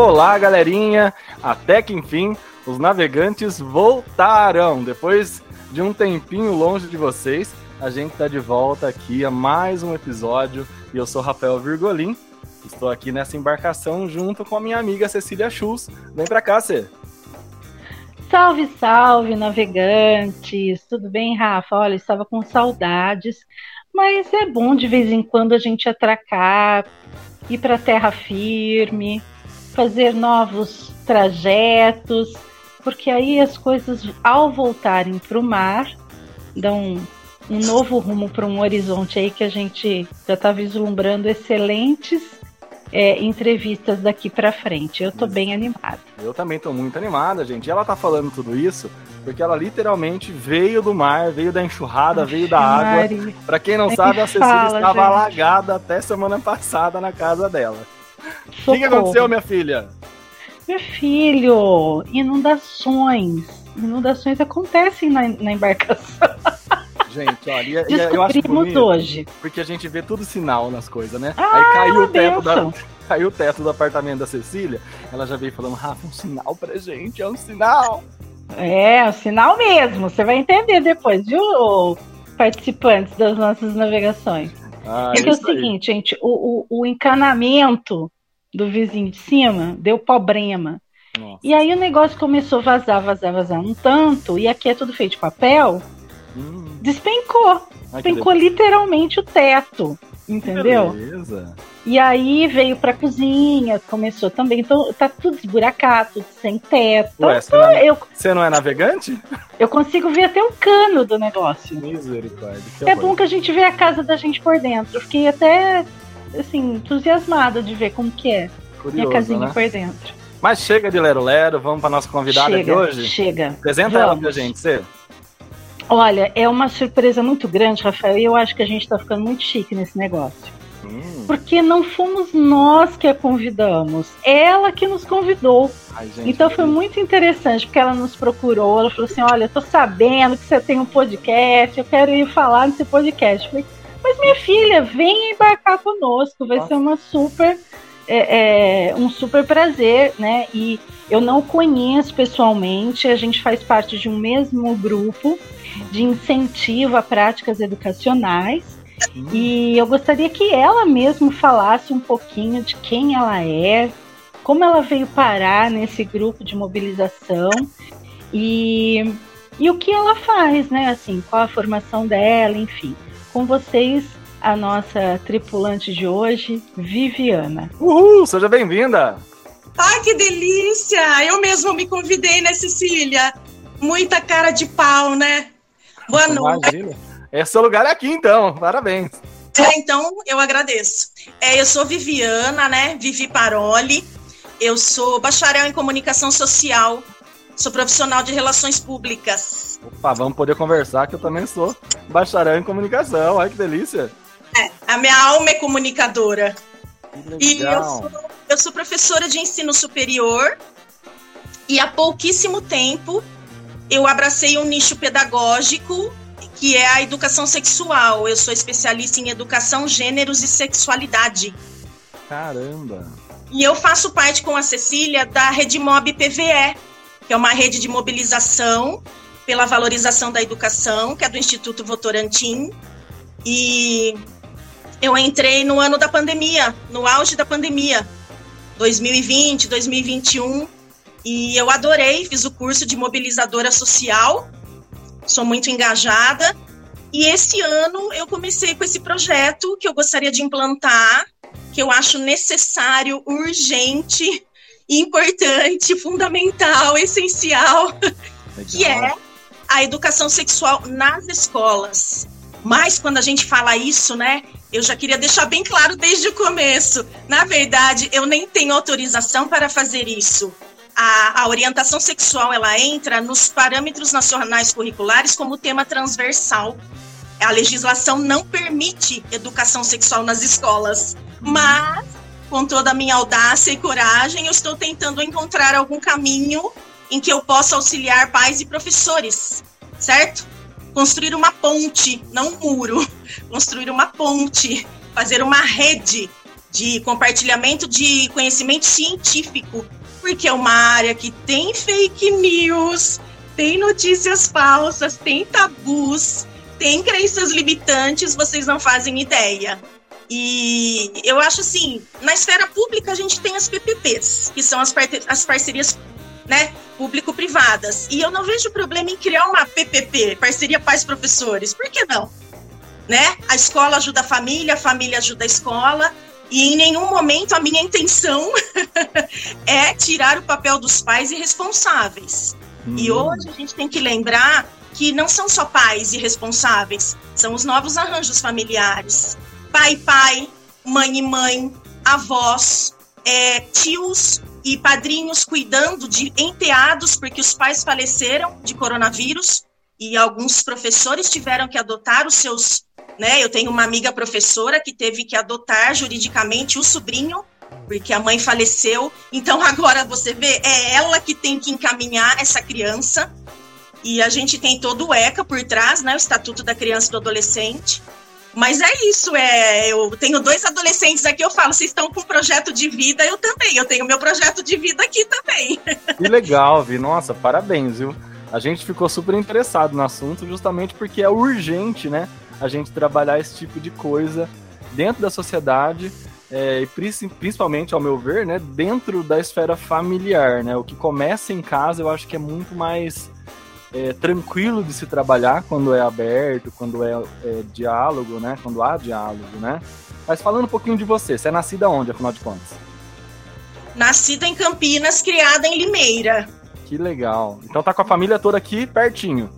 Olá, galerinha! Até que enfim, os navegantes voltaram. Depois de um tempinho longe de vocês, a gente está de volta aqui a mais um episódio. E eu sou Rafael Virgolim. Estou aqui nessa embarcação junto com a minha amiga Cecília Schultz. Vem pra cá, Cê. Salve, salve, navegantes! Tudo bem, Rafa? Olha, estava com saudades, mas é bom de vez em quando a gente atracar, ir para terra firme, fazer novos trajetos, porque aí as coisas, ao voltarem para o mar, dão um novo rumo para um horizonte aí que a gente já está vislumbrando excelentes é, entrevistas daqui para frente. Eu tô bem animada. Eu também tô muito animada, gente. E ela tá falando tudo isso porque ela literalmente veio do mar, veio da enxurrada, Aff, veio da água. Para quem não é sabe, a Cecília fala, estava gente. alagada até semana passada na casa dela. O que, que aconteceu, minha filha? Meu filho, inundações. Inundações acontecem na, na embarcação. Gente, olha, e, eu acho bonito, hoje. Porque a gente vê tudo sinal nas coisas, né? Ah, Aí caiu o teto da, caiu o teto do apartamento da Cecília, ela já veio falando, Rafa, um sinal pra gente, é um sinal. É, é um sinal mesmo, você vai entender depois, viu, participantes das nossas navegações. Ah, Porque é o seguinte, aí. gente, o, o, o, encanamento do vizinho de cima deu problema. Nossa. E aí o negócio começou a vazar, vazar, vazar um tanto, e aqui é tudo feito de papel, hum. despencou. Ai, despencou literalmente o teto. Entendeu? Beleza. E aí veio pra cozinha, começou também. Então tá tudo esburacado, tudo sem teto. Ué, você, não é, eu, você não é navegante? Eu consigo ver até o cano do negócio. Misericórdia. É bom que a gente vê a casa da gente por dentro. Eu fiquei até, assim, entusiasmada de ver como que é. Curioso, minha casinha né? por dentro. Mas chega de Lero Lero, vamos pra nossa convidada chega, de hoje? Chega. Apresenta vamos. ela pra gente, você. Olha, é uma surpresa muito grande, Rafael, e eu acho que a gente está ficando muito chique nesse negócio. Hum. Porque não fomos nós que a convidamos, ela que nos convidou. Ai, gente, então foi muito interessante, porque ela nos procurou, ela falou assim: Olha, eu tô sabendo que você tem um podcast, eu quero ir falar nesse podcast. Eu falei, mas minha filha, vem embarcar conosco, vai Nossa. ser uma super. É, é, um super prazer, né? E eu não conheço pessoalmente, a gente faz parte de um mesmo grupo de incentivo a práticas educacionais. E eu gostaria que ela mesmo falasse um pouquinho de quem ela é, como ela veio parar nesse grupo de mobilização e, e o que ela faz, né? Assim, qual a formação dela, enfim. Com vocês, a nossa tripulante de hoje, Viviana. Uhul, seja bem-vinda! Ai, que delícia! Eu mesmo me convidei, né, Cecília? Muita cara de pau, né? Boa noite. Imagina. Esse é lugar é aqui, então. Parabéns. É, então, eu agradeço. É, eu sou Viviana, né? Vivi Paroli. Eu sou bacharel em comunicação social. Sou profissional de relações públicas. Opa, vamos poder conversar, que eu também sou bacharel em comunicação. Ai, que delícia. É, a minha alma é comunicadora. E eu sou, eu sou professora de ensino superior. E há pouquíssimo tempo eu abracei um nicho pedagógico que é a educação sexual. Eu sou especialista em educação, gêneros e sexualidade. Caramba! E eu faço parte com a Cecília da Rede Mob PVE, que é uma rede de mobilização pela valorização da educação, que é do Instituto Votorantim. E eu entrei no ano da pandemia, no auge da pandemia, 2020, 2021. E eu adorei, fiz o curso de mobilizadora social, sou muito engajada. E esse ano eu comecei com esse projeto que eu gostaria de implantar, que eu acho necessário, urgente, importante, fundamental, essencial, Legal. que é a educação sexual nas escolas. Mas quando a gente fala isso, né, eu já queria deixar bem claro desde o começo. Na verdade, eu nem tenho autorização para fazer isso a, a orientação sexual ela entra nos parâmetros nacionais curriculares como tema transversal. A legislação não permite educação sexual nas escolas, mas com toda a minha audácia e coragem, eu estou tentando encontrar algum caminho em que eu possa auxiliar pais e professores, certo? Construir uma ponte, não um muro, construir uma ponte, fazer uma rede de compartilhamento de conhecimento científico, porque é uma área que tem fake news, tem notícias falsas, tem tabus, tem crenças limitantes, vocês não fazem ideia. E eu acho assim, na esfera pública a gente tem as PPPs, que são as, par as parcerias né, público-privadas. E eu não vejo problema em criar uma PPP, parceria pais-professores. Por que não? Né? A escola ajuda a família, a família ajuda a escola. E em nenhum momento a minha intenção é tirar o papel dos pais irresponsáveis. Hum. E hoje a gente tem que lembrar que não são só pais irresponsáveis, são os novos arranjos familiares. Pai, pai, mãe e mãe, avós, é, tios e padrinhos cuidando de enteados porque os pais faleceram de coronavírus e alguns professores tiveram que adotar os seus, né? Eu tenho uma amiga professora que teve que adotar juridicamente o sobrinho porque a mãe faleceu. Então agora você vê, é ela que tem que encaminhar essa criança. E a gente tem todo o ECA por trás, né? O Estatuto da Criança e do Adolescente. Mas é isso, é, eu tenho dois adolescentes aqui, eu falo, vocês estão com um projeto de vida, eu também, eu tenho meu projeto de vida aqui também. Que legal, Vi, nossa, parabéns, viu? A gente ficou super interessado no assunto justamente porque é urgente, né, a gente trabalhar esse tipo de coisa dentro da sociedade é, e principalmente, ao meu ver, né, dentro da esfera familiar, né, o que começa em casa eu acho que é muito mais é, tranquilo de se trabalhar quando é aberto, quando é, é, diálogo, né? Quando há diálogo, né? Mas falando um pouquinho de você, você é nascida onde, afinal de contas? Nascida em Campinas, criada em Limeira. Que legal. Então tá com a família toda aqui pertinho.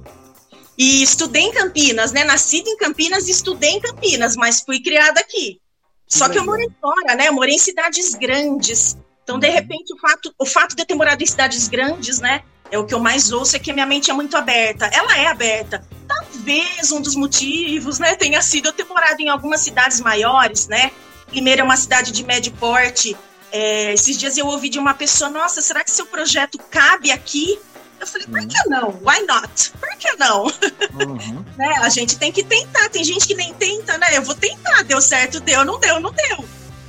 E estudei em Campinas, né? Nascida em Campinas estudei em Campinas, mas fui criada aqui. Que Só legal. que eu morei fora, né? Eu morei em cidades grandes. Então, de uhum. repente, o fato, o fato de eu ter morado em cidades grandes, né? é o que eu mais ouço é que a minha mente é muito aberta. Ela é aberta. Talvez um dos motivos, né, tenha sido eu ter morado em algumas cidades maiores, né? Primeiro é uma cidade de médio porte. É, esses dias eu ouvi de uma pessoa, nossa, será que seu projeto cabe aqui? Eu falei, por que uhum. não? Why not? Por que não? Uhum. né? A gente tem que tentar. Tem gente que nem tenta, né? Eu vou tentar. Deu certo, deu, não deu, não deu.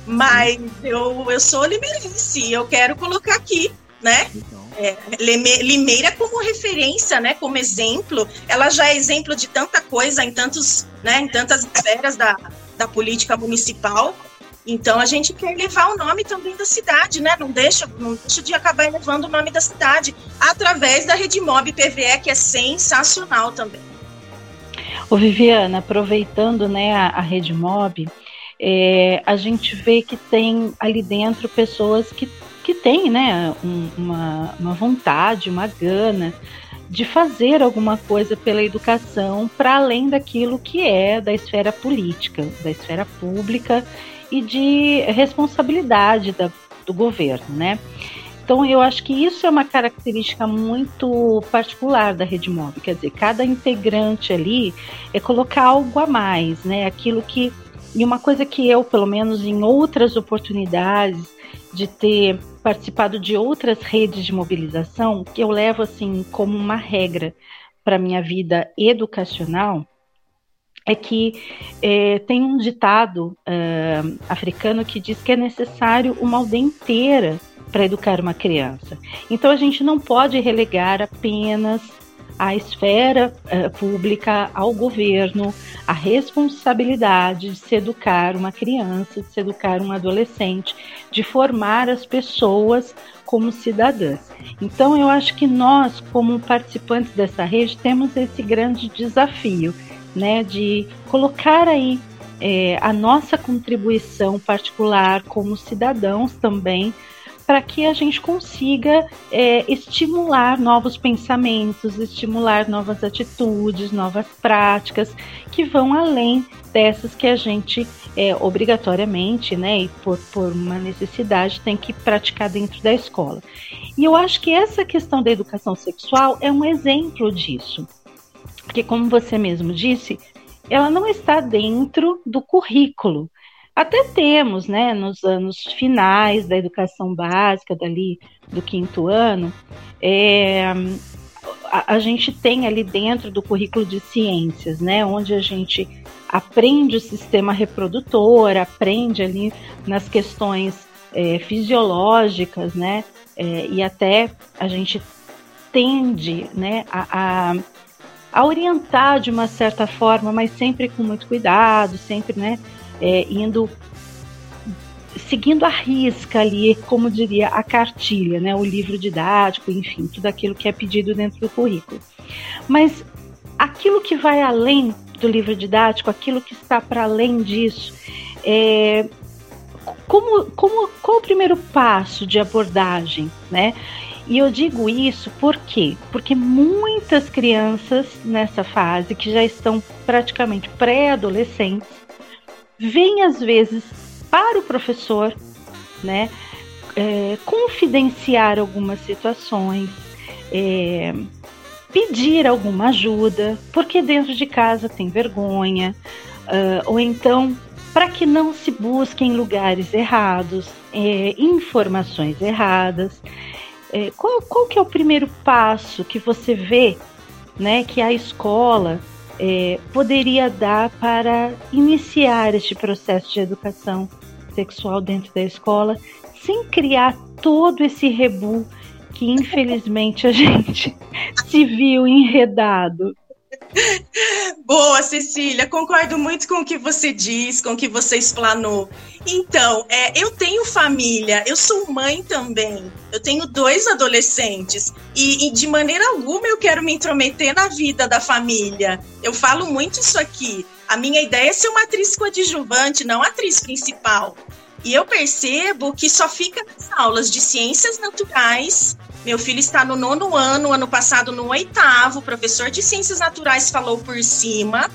Mas eu, eu sou limeirense, eu quero colocar aqui, né? Então é, Limeira como referência, né, como exemplo, ela já é exemplo de tanta coisa em tantos, né, em tantas esferas da, da política municipal. Então a gente quer levar o nome também da cidade, né? Não deixa, não deixa de acabar levando o nome da cidade através da Rede Mob PVE, que é sensacional também. Ô Viviana, aproveitando né, a, a Rede Mob, é, a gente vê que tem ali dentro pessoas que que tem né, um, uma, uma vontade, uma gana de fazer alguma coisa pela educação para além daquilo que é da esfera política, da esfera pública e de responsabilidade da, do governo, né? Então eu acho que isso é uma característica muito particular da Rede Mob, quer dizer, cada integrante ali é colocar algo a mais, né? Aquilo que e uma coisa que eu, pelo menos em outras oportunidades de ter participado de outras redes de mobilização que eu levo assim como uma regra para minha vida educacional é que é, tem um ditado é, africano que diz que é necessário uma aldeia inteira para educar uma criança. Então a gente não pode relegar apenas à esfera uh, pública, ao governo, a responsabilidade de se educar uma criança, de se educar um adolescente, de formar as pessoas como cidadãs. Então, eu acho que nós, como participantes dessa rede, temos esse grande desafio, né, de colocar aí é, a nossa contribuição particular como cidadãos também para que a gente consiga é, estimular novos pensamentos, estimular novas atitudes, novas práticas que vão além dessas que a gente é, obrigatoriamente, né, e por, por uma necessidade, tem que praticar dentro da escola. E eu acho que essa questão da educação sexual é um exemplo disso. Porque, como você mesmo disse, ela não está dentro do currículo. Até temos, né, nos anos finais da educação básica, dali do quinto ano, é, a, a, gente tem ali dentro do currículo de ciências, né, onde a gente aprende o sistema reprodutor, aprende ali nas questões é, fisiológicas, né, é, e até a gente tende, né, a, a, a, orientar de uma certa forma, mas sempre com muito cuidado, sempre, né, é, indo seguindo a risca ali, como diria a cartilha, né, o livro didático, enfim, tudo aquilo que é pedido dentro do currículo. Mas aquilo que vai além do livro didático, aquilo que está para além disso, é, como, como, qual o primeiro passo de abordagem, né? E eu digo isso por quê? Porque muitas crianças nessa fase, que já estão praticamente pré-adolescentes, vêm às vezes para o professor, né? É, confidenciar algumas situações, é, pedir alguma ajuda, porque dentro de casa tem vergonha, uh, ou então para que não se busquem lugares errados, é, informações erradas. É, qual, qual que é o primeiro passo que você vê né, que a escola é, poderia dar para iniciar este processo de educação sexual dentro da escola, sem criar todo esse rebu que infelizmente a gente se viu enredado. Boa, Cecília, concordo muito com o que você diz, com o que você explanou. Então, é, eu tenho família, eu sou mãe também, eu tenho dois adolescentes e, e, de maneira alguma eu quero me intrometer na vida da família. Eu falo muito isso aqui. A minha ideia é ser uma atriz coadjuvante, não atriz principal. E eu percebo que só fica nas aulas de ciências naturais meu filho está no nono ano, ano passado no oitavo. O professor de ciências naturais falou por cima.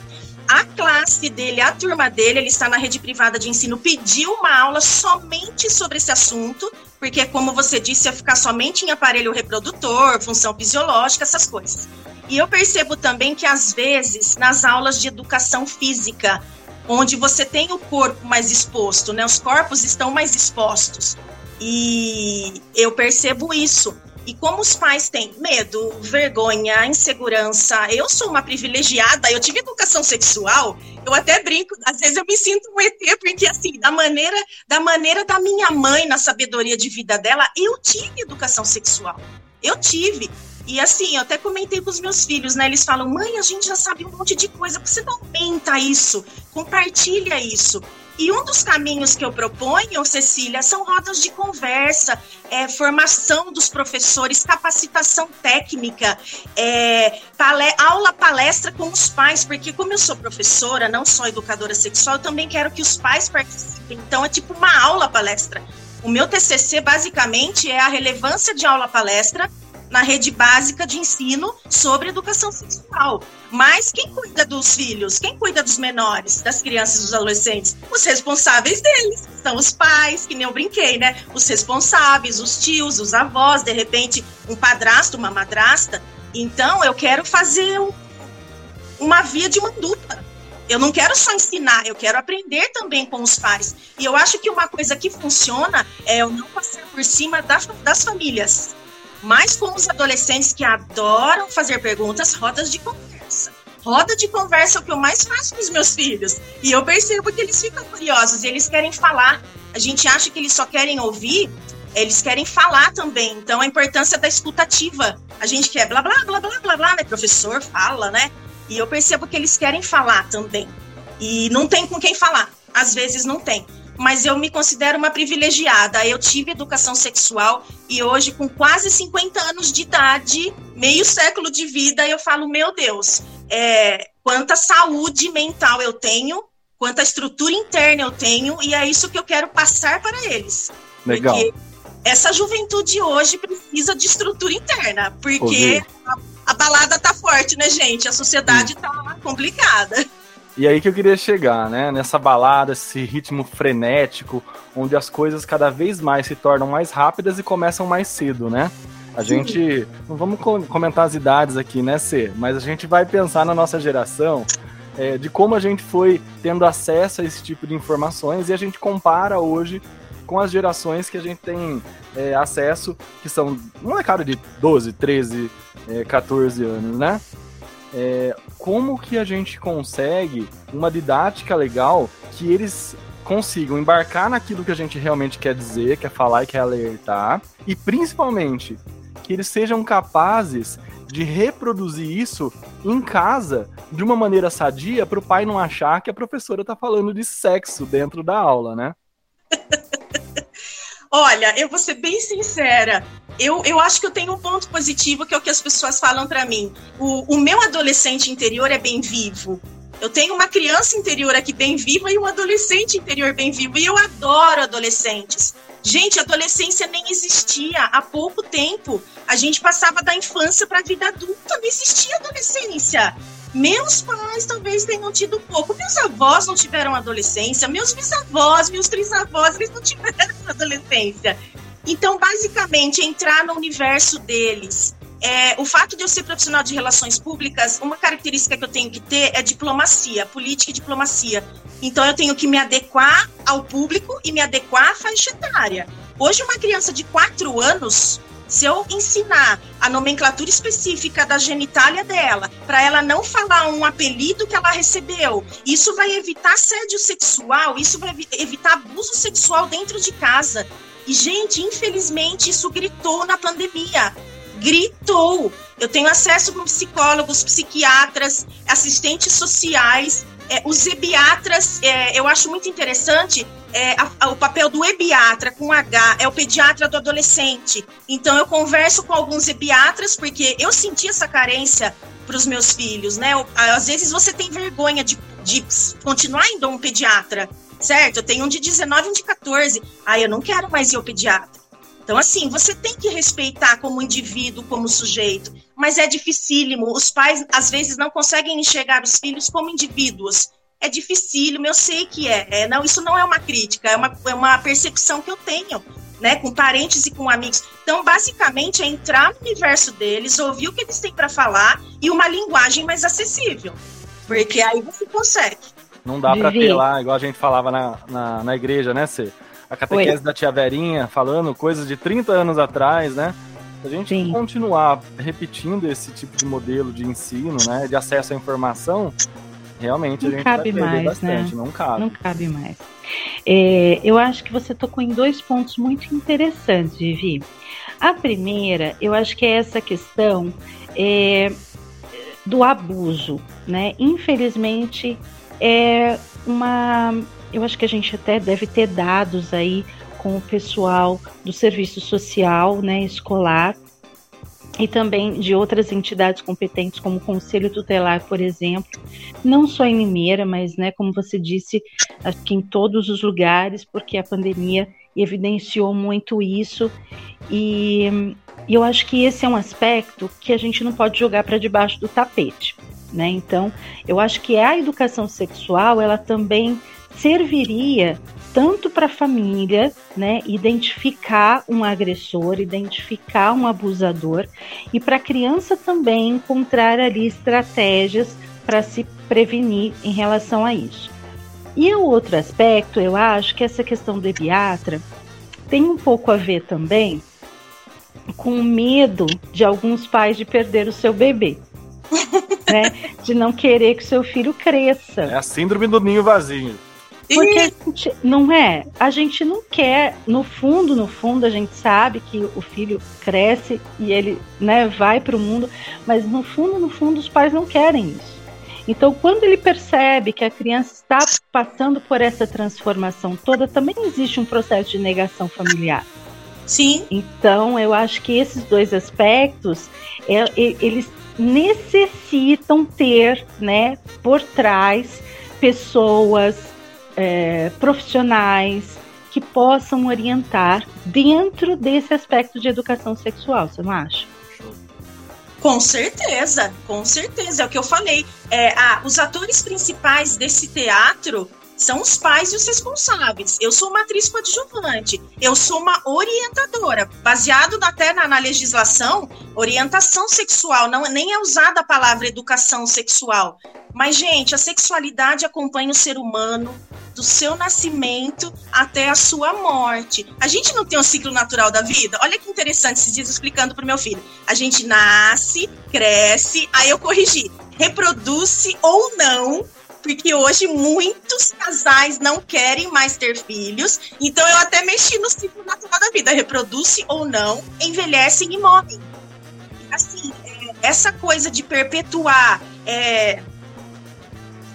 A classe dele, a turma dele, ele está na rede privada de ensino, pediu uma aula somente sobre esse assunto, porque, como você disse, ia ficar somente em aparelho reprodutor, função fisiológica, essas coisas. E eu percebo também que, às vezes, nas aulas de educação física, onde você tem o corpo mais exposto, né? Os corpos estão mais expostos. E eu percebo isso. E como os pais têm medo, vergonha, insegurança, eu sou uma privilegiada, eu tive educação sexual, eu até brinco, às vezes eu me sinto um ET, porque assim, da maneira, da maneira da minha mãe, na sabedoria de vida dela, eu tive educação sexual. Eu tive. E assim, eu até comentei com os meus filhos, né? Eles falam, mãe, a gente já sabe um monte de coisa, você não aumenta isso, compartilha isso. E um dos caminhos que eu proponho, Cecília, são rodas de conversa, é, formação dos professores, capacitação técnica, é, palé aula palestra com os pais, porque como eu sou professora, não só educadora sexual, eu também quero que os pais participem. Então é tipo uma aula palestra. O meu TCC basicamente é a relevância de aula palestra na rede básica de ensino sobre educação sexual. Mas quem cuida dos filhos? Quem cuida dos menores, das crianças dos adolescentes? Os responsáveis deles. São os pais, que nem eu brinquei, né? Os responsáveis, os tios, os avós, de repente, um padrasto, uma madrasta. Então, eu quero fazer um, uma via de mão dupla. Eu não quero só ensinar, eu quero aprender também com os pais. E eu acho que uma coisa que funciona é eu não passar por cima das, das famílias mas com os adolescentes que adoram fazer perguntas, rodas de conversa. Roda de conversa é o que eu mais faço com os meus filhos. E eu percebo que eles ficam curiosos, eles querem falar. A gente acha que eles só querem ouvir, eles querem falar também. Então, a importância da escutativa. A gente quer blá, blá, blá, blá, blá, blá, né? Professor fala, né? E eu percebo que eles querem falar também. E não tem com quem falar. Às vezes não tem mas eu me considero uma privilegiada. Eu tive educação sexual e hoje, com quase 50 anos de idade, meio século de vida, eu falo, meu Deus, é, quanta saúde mental eu tenho, quanta estrutura interna eu tenho, e é isso que eu quero passar para eles. Legal. Porque essa juventude hoje precisa de estrutura interna, porque a, a, balada tá forte, né, gente? A sociedade Sim. tá complicada. E aí que eu queria chegar, né? Nessa balada, esse ritmo frenético, onde as coisas cada vez mais se tornam mais rápidas e começam mais cedo, né? A Sim. gente. Não vamos comentar as idades aqui, né, C? Mas a gente vai pensar na nossa geração é, de como a gente foi tendo acesso a esse tipo de informações e a gente compara hoje com as gerações que a gente tem é, acesso, que são molecada de 12, 13, é, 14 anos, né? É, como que a gente consegue uma didática legal que eles consigam embarcar naquilo que a gente realmente quer dizer, quer falar e quer alertar, e principalmente que eles sejam capazes de reproduzir isso em casa de uma maneira sadia para o pai não achar que a professora está falando de sexo dentro da aula, né? Olha, eu vou ser bem sincera. Eu, eu acho que eu tenho um ponto positivo que é o que as pessoas falam para mim. O, o meu adolescente interior é bem vivo. Eu tenho uma criança interior aqui bem viva e um adolescente interior bem vivo. E eu adoro adolescentes. Gente, adolescência nem existia há pouco tempo. A gente passava da infância para a vida adulta, não existia adolescência. Meus pais talvez tenham tido pouco. Meus avós não tiveram adolescência. Meus bisavós, meus trisavós, eles não tiveram adolescência. Então, basicamente, entrar no universo deles. É, o fato de eu ser profissional de relações públicas, uma característica que eu tenho que ter é diplomacia, política e diplomacia. Então, eu tenho que me adequar ao público e me adequar à faixa etária. Hoje, uma criança de 4 anos se eu ensinar a nomenclatura específica da genitália dela, para ela não falar um apelido que ela recebeu, isso vai evitar assédio sexual, isso vai evitar abuso sexual dentro de casa. E, gente, infelizmente, isso gritou na pandemia. Gritou. Eu tenho acesso com psicólogos, psiquiatras, assistentes sociais, é, os ebiatras, é, eu acho muito interessante é, a, a, o papel do ebiatra com H, é o pediatra do adolescente. Então eu converso com alguns ebiatras, porque eu senti essa carência para os meus filhos, né? Eu, às vezes você tem vergonha de, de continuar indo a um pediatra, certo? Eu tenho um de 19 e um de 14. Ah, eu não quero mais ir ao pediatra. Então, assim, você tem que respeitar como indivíduo, como sujeito, mas é dificílimo. Os pais, às vezes, não conseguem enxergar os filhos como indivíduos. É dificílimo, eu sei que é. é não, isso não é uma crítica, é uma, é uma percepção que eu tenho. Né, com parentes e com amigos. Então, basicamente, é entrar no universo deles, ouvir o que eles têm para falar e uma linguagem mais acessível. Porque aí você consegue. Não dá para ter lá, igual a gente falava na, na, na igreja, né, Cê? A catequese Oi. da tia Verinha, falando coisas de 30 anos atrás, né? Se a gente Sim. continuar repetindo esse tipo de modelo de ensino, né, de acesso à informação, realmente não a gente cabe vai mais, bastante, né? não cabe. Não cabe mais. É, eu acho que você tocou em dois pontos muito interessantes, Vivi. A primeira, eu acho que é essa questão é, do abuso, né? Infelizmente, é uma eu acho que a gente até deve ter dados aí com o pessoal do serviço social, né, escolar, e também de outras entidades competentes, como o Conselho Tutelar, por exemplo, não só em Limeira, mas, né, como você disse, que em todos os lugares, porque a pandemia evidenciou muito isso, e, e eu acho que esse é um aspecto que a gente não pode jogar para debaixo do tapete, né? Então, eu acho que a educação sexual, ela também serviria tanto para a família, né, identificar um agressor, identificar um abusador, e para a criança também encontrar ali estratégias para se prevenir em relação a isso. E o outro aspecto, eu acho que essa questão do pediatra tem um pouco a ver também com o medo de alguns pais de perder o seu bebê. né? De não querer que o seu filho cresça. É a síndrome do ninho vazio. Porque a gente, não é, a gente não quer, no fundo, no fundo, a gente sabe que o filho cresce e ele né, vai para o mundo, mas no fundo, no fundo, os pais não querem isso. Então, quando ele percebe que a criança está passando por essa transformação toda, também existe um processo de negação familiar. Sim. Então, eu acho que esses dois aspectos, é, eles necessitam ter, né, por trás pessoas é, profissionais que possam orientar dentro desse aspecto de educação sexual, você não acha? Com certeza, com certeza, é o que eu falei. É, os atores principais desse teatro, são os pais e os responsáveis. Eu sou uma atriz coadjuvante, eu sou uma orientadora, baseado até na, na legislação, orientação sexual, não nem é usada a palavra educação sexual. Mas, gente, a sexualidade acompanha o ser humano do seu nascimento até a sua morte. A gente não tem um ciclo natural da vida? Olha que interessante esses dias explicando para o meu filho. A gente nasce, cresce, aí eu corrigi, reproduz-se ou não porque hoje muitos casais não querem mais ter filhos, então eu até mexi no ciclo natural da vida, reproduz-se ou não, envelhecem e morrem. Assim, é, essa coisa de perpetuar é,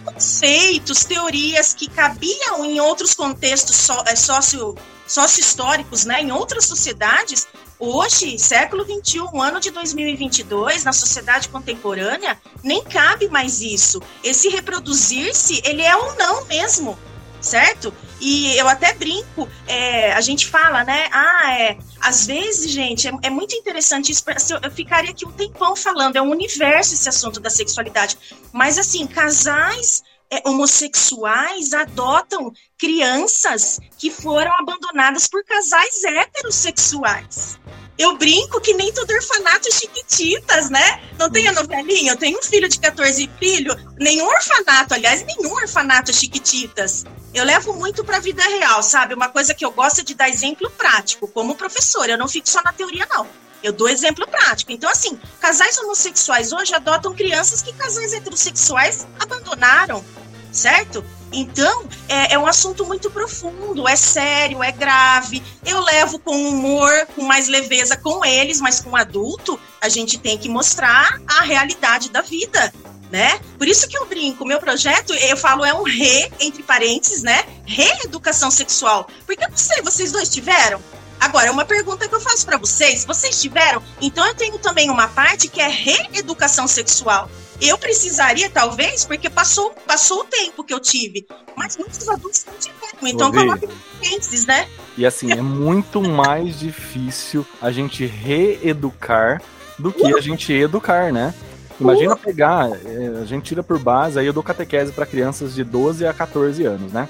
conceitos, teorias que cabiam em outros contextos so, é, sócio, sócio-históricos, né, em outras sociedades, Hoje, século XXI, ano de 2022, na sociedade contemporânea, nem cabe mais isso. Esse reproduzir-se, ele é ou não mesmo, certo? E eu até brinco, é, a gente fala, né? Ah, é. Às vezes, gente, é, é muito interessante isso. Eu ficaria aqui um tempão falando, é um universo esse assunto da sexualidade. Mas, assim, casais é, homossexuais adotam crianças que foram abandonadas por casais heterossexuais. Eu brinco que nem todo orfanato é chiquititas, né? Não tem a novelinha? Eu tenho um filho de 14 filhos. Nenhum orfanato, aliás, nenhum orfanato é chiquititas. Eu levo muito para a vida real, sabe? Uma coisa que eu gosto é de dar exemplo prático, como professora. Eu não fico só na teoria, não. Eu dou exemplo prático. Então, assim, casais homossexuais hoje adotam crianças que casais heterossexuais abandonaram, certo? Então, é, é, um assunto muito profundo, é sério, é grave. Eu levo com humor, com mais leveza com eles, mas com adulto, a gente tem que mostrar a realidade da vida. Né? Por isso que eu brinco, meu projeto, eu falo, é um re, entre parênteses, né? Reeducação sexual. Porque eu não sei, vocês dois tiveram? Agora, uma pergunta que eu faço para vocês: vocês tiveram? Então, eu tenho também uma parte que é reeducação sexual. Eu precisaria, talvez, porque passou, passou o tempo que eu tive. Mas muitos adultos não tiveram. Então, coloque parênteses, né? E assim, é muito mais difícil a gente reeducar do que a gente educar, né? Imagina pegar, é, a gente tira por base, aí eu dou catequese para crianças de 12 a 14 anos, né?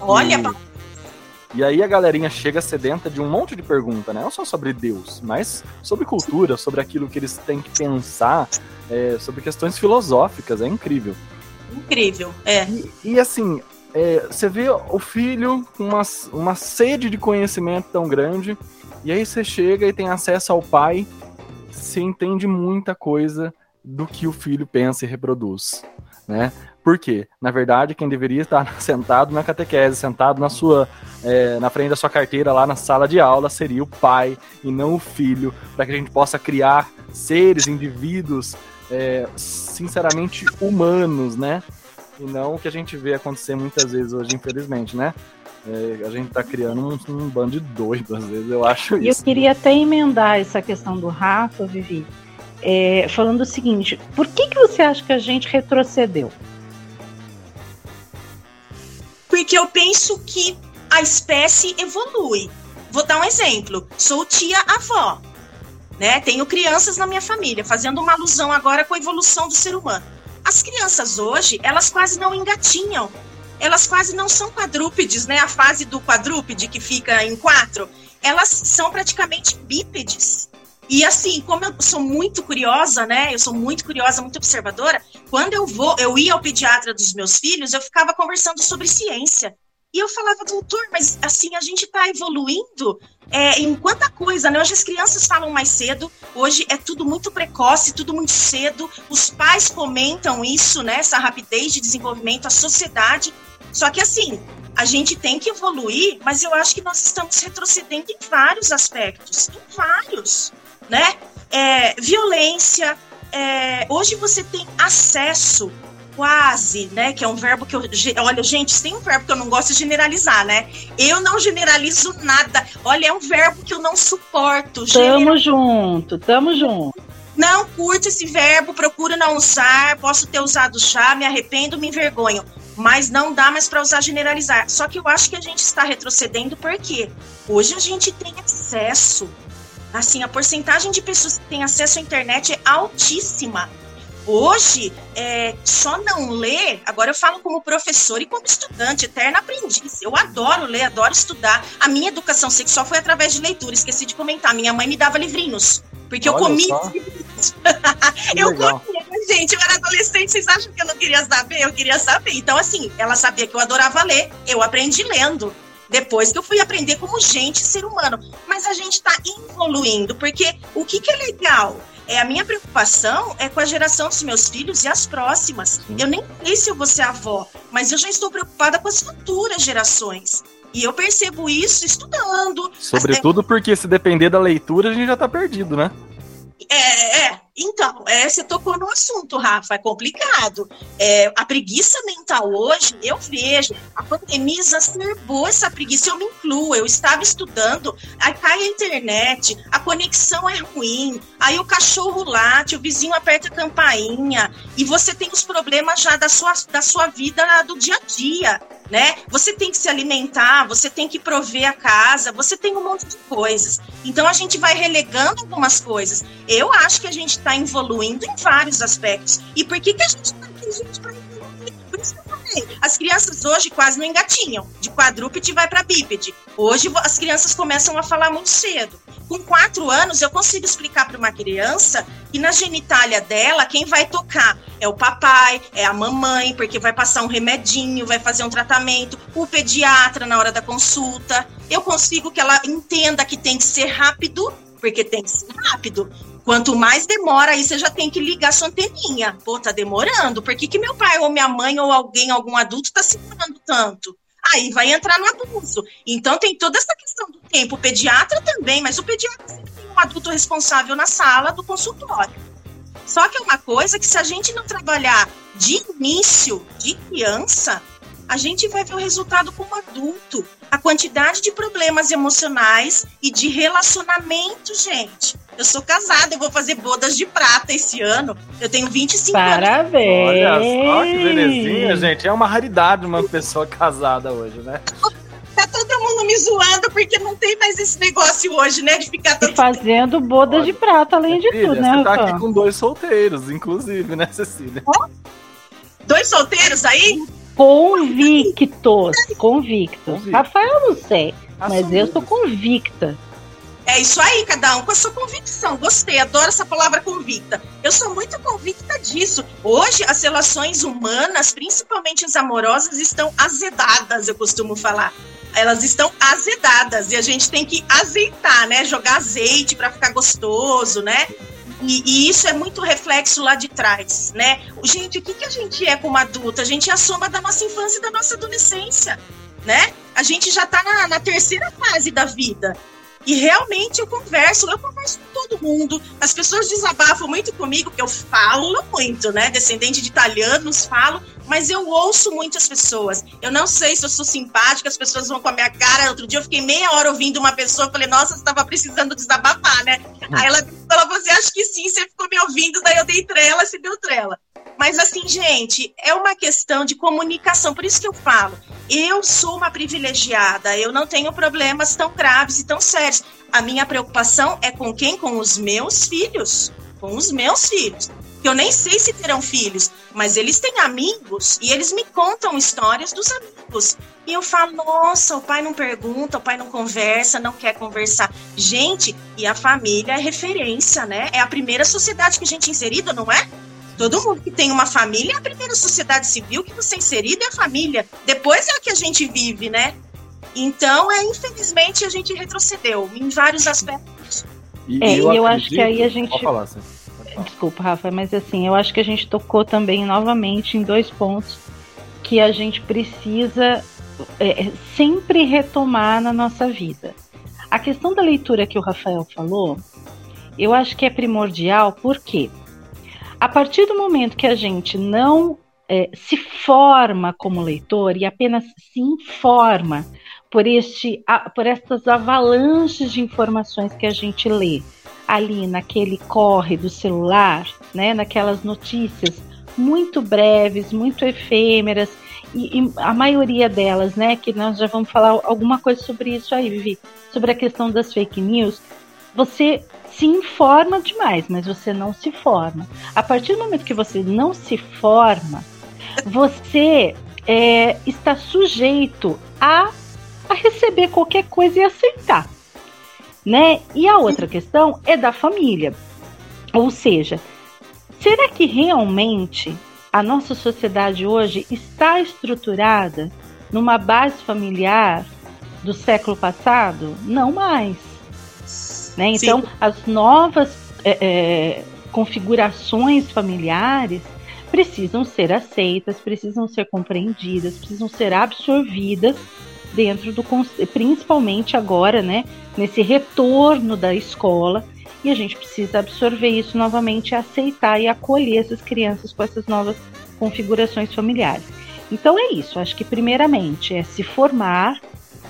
Olha, e... E aí a galerinha chega sedenta de um monte de pergunta, né? Não só sobre Deus, mas sobre cultura, sobre aquilo que eles têm que pensar, é, sobre questões filosóficas. É incrível. Incrível, é. E, e assim, é, você vê o filho com uma, uma sede de conhecimento tão grande, e aí você chega e tem acesso ao pai, você entende muita coisa do que o filho pensa e reproduz, né? Por quê? Na verdade, quem deveria estar sentado na catequese, sentado na sua, é, na frente da sua carteira lá na sala de aula, seria o pai e não o filho, para que a gente possa criar seres, indivíduos, é, sinceramente humanos, né? E não o que a gente vê acontecer muitas vezes hoje, infelizmente, né? É, a gente tá criando um, um, bando de doido, às vezes, eu acho e isso. Eu queria até emendar essa questão do Rafa, Vivi, é, falando o seguinte: por que, que você acha que a gente retrocedeu? Porque eu penso que a espécie evolui. Vou dar um exemplo. Sou tia-avó. Né? Tenho crianças na minha família, fazendo uma alusão agora com a evolução do ser humano. As crianças hoje, elas quase não engatinham. Elas quase não são quadrúpedes, né? A fase do quadrúpede que fica em quatro, elas são praticamente bípedes. E assim, como eu sou muito curiosa, né? Eu sou muito curiosa, muito observadora. Quando eu vou, eu ia ao pediatra dos meus filhos, eu ficava conversando sobre ciência. E eu falava, doutor, mas assim, a gente está evoluindo é, em quanta coisa, né? Hoje as crianças falam mais cedo, hoje é tudo muito precoce, tudo muito cedo. Os pais comentam isso, né? Essa rapidez de desenvolvimento, a sociedade. Só que assim, a gente tem que evoluir, mas eu acho que nós estamos retrocedendo em vários aspectos, em vários né? É, violência. É, hoje você tem acesso quase, né? Que é um verbo que eu. Olha, gente, tem um verbo que eu não gosto de generalizar, né? Eu não generalizo nada. Olha, é um verbo que eu não suporto. Tamo junto, tamo junto. Não curto esse verbo, procuro não usar. Posso ter usado já, me arrependo, me envergonho. Mas não dá mais para usar generalizar. Só que eu acho que a gente está retrocedendo porque hoje a gente tem acesso Assim, a porcentagem de pessoas que têm acesso à internet é altíssima. Hoje, é, só não ler, agora eu falo como professor e como estudante, eterna aprendiz. Eu adoro ler, adoro estudar. A minha educação sexual foi através de leitura, esqueci de comentar. Minha mãe me dava livrinhos, porque Olha eu comia. eu comia, gente, eu era adolescente, vocês acham que eu não queria saber? Eu queria saber. Então, assim, ela sabia que eu adorava ler, eu aprendi lendo. Depois que eu fui aprender como gente, ser humano. Mas a gente está evoluindo, porque o que, que é legal? É, a minha preocupação é com a geração dos meus filhos e as próximas. Eu nem sei se eu vou ser avó, mas eu já estou preocupada com as futuras gerações. E eu percebo isso estudando. Sobretudo porque se depender da leitura, a gente já está perdido, né? É, é, então, é, você tocou no assunto, Rafa, é complicado. É, a preguiça mental hoje, eu vejo, a pandemia exacerbou essa preguiça, eu me incluo, eu estava estudando, aí cai a internet, a conexão é ruim, aí o cachorro late, o vizinho aperta a campainha, e você tem os problemas já da sua, da sua vida do dia a dia né? Você tem que se alimentar, você tem que prover a casa, você tem um monte de coisas. Então a gente vai relegando algumas coisas. Eu acho que a gente está evoluindo em vários aspectos. E por que, que a gente está aqui, gente, para As crianças hoje quase não engatinham. De quadrúpede vai para bípede. Hoje as crianças começam a falar muito cedo. Com quatro anos, eu consigo explicar para uma criança que na genitália dela, quem vai tocar é o papai, é a mamãe, porque vai passar um remedinho, vai fazer um tratamento, o pediatra na hora da consulta. Eu consigo que ela entenda que tem que ser rápido, porque tem que ser rápido. Quanto mais demora, aí você já tem que ligar sua anteninha. Pô, tá demorando. Por que, que meu pai ou minha mãe ou alguém, algum adulto, tá segurando tanto? aí vai entrar no abuso. Então tem toda essa questão do tempo. O pediatra também, mas o pediatra sempre tem um adulto responsável na sala do consultório. Só que é uma coisa que se a gente não trabalhar de início, de criança, a gente vai ver o resultado como adulto. A quantidade de problemas emocionais e de relacionamento, gente. Eu sou casada, eu vou fazer bodas de prata esse ano. Eu tenho 25 Parabéns. anos. Olha só que belezinha, gente. É uma raridade uma pessoa casada hoje, né? Tá todo mundo me zoando porque não tem mais esse negócio hoje, né? De ficar todo fazendo bodas de prata, além de tudo, né? Você tá aqui com dois solteiros, inclusive, né, Cecília? Oh? Dois solteiros aí? Convictos. Convictos. Rafael, não sei. Mas eu sou convicta. É isso aí, cada um com a sua convicção. Gostei, adoro essa palavra convicta. Eu sou muito convicta disso. Hoje, as relações humanas, principalmente as amorosas, estão azedadas, eu costumo falar. Elas estão azedadas e a gente tem que azeitar, né? Jogar azeite para ficar gostoso, né? E, e, isso é muito reflexo lá de trás, né? Gente, o que, que a gente é como adulta? A gente é a soma da nossa infância e da nossa adolescência, né? A gente já está na, na terceira fase da vida. E realmente eu converso, eu converso com todo mundo. As pessoas desabafam muito comigo, porque eu falo muito, né? Descendente de italianos, falo, mas eu ouço muitas pessoas. Eu não sei se eu sou simpática, as pessoas vão com a minha cara. Outro dia eu fiquei meia hora ouvindo uma pessoa, falei, nossa, você estava precisando desabafar, né? Aí ela falou, você acha que sim, você ficou me ouvindo, daí eu dei trela, se deu trela. Mas assim, gente, é uma questão de comunicação, por isso que eu falo. Eu sou uma privilegiada, eu não tenho problemas tão graves e tão sérios. A minha preocupação é com quem? Com os meus filhos. Com os meus filhos. Eu nem sei se terão filhos, mas eles têm amigos e eles me contam histórias dos amigos. E eu falo, nossa, o pai não pergunta, o pai não conversa, não quer conversar. Gente, e a família é referência, né? É a primeira sociedade que a gente é inserido, não é? Todo mundo que tem uma família, a primeira sociedade civil que você é inserido é a família. Depois é a que a gente vive, né? Então, é, infelizmente, a gente retrocedeu em vários aspectos. E, é, eu, eu acho que aí a gente. Falar, Desculpa, Rafa, mas assim, eu acho que a gente tocou também novamente em dois pontos que a gente precisa é, sempre retomar na nossa vida. A questão da leitura que o Rafael falou, eu acho que é primordial, porque a partir do momento que a gente não é, se forma como leitor e apenas se informa por, este, a, por estas avalanches de informações que a gente lê ali naquele corre do celular, né, naquelas notícias muito breves, muito efêmeras, e, e, a maioria delas, né, que nós já vamos falar alguma coisa sobre isso aí, Vivi, sobre a questão das fake news, você se informa demais, mas você não se forma. A partir do momento que você não se forma, você é, está sujeito a, a receber qualquer coisa e aceitar. Né? E a outra questão é da família. Ou seja, será que realmente a nossa sociedade hoje está estruturada numa base familiar do século passado? Não mais. Né? Então, Sim. as novas é, é, configurações familiares precisam ser aceitas, precisam ser compreendidas, precisam ser absorvidas dentro do principalmente agora, né, nesse retorno da escola, e a gente precisa absorver isso novamente, aceitar e acolher essas crianças com essas novas configurações familiares. Então é isso, acho que primeiramente é se formar,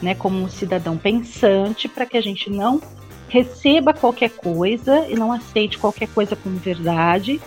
né, como um cidadão pensante para que a gente não receba qualquer coisa e não aceite qualquer coisa como verdade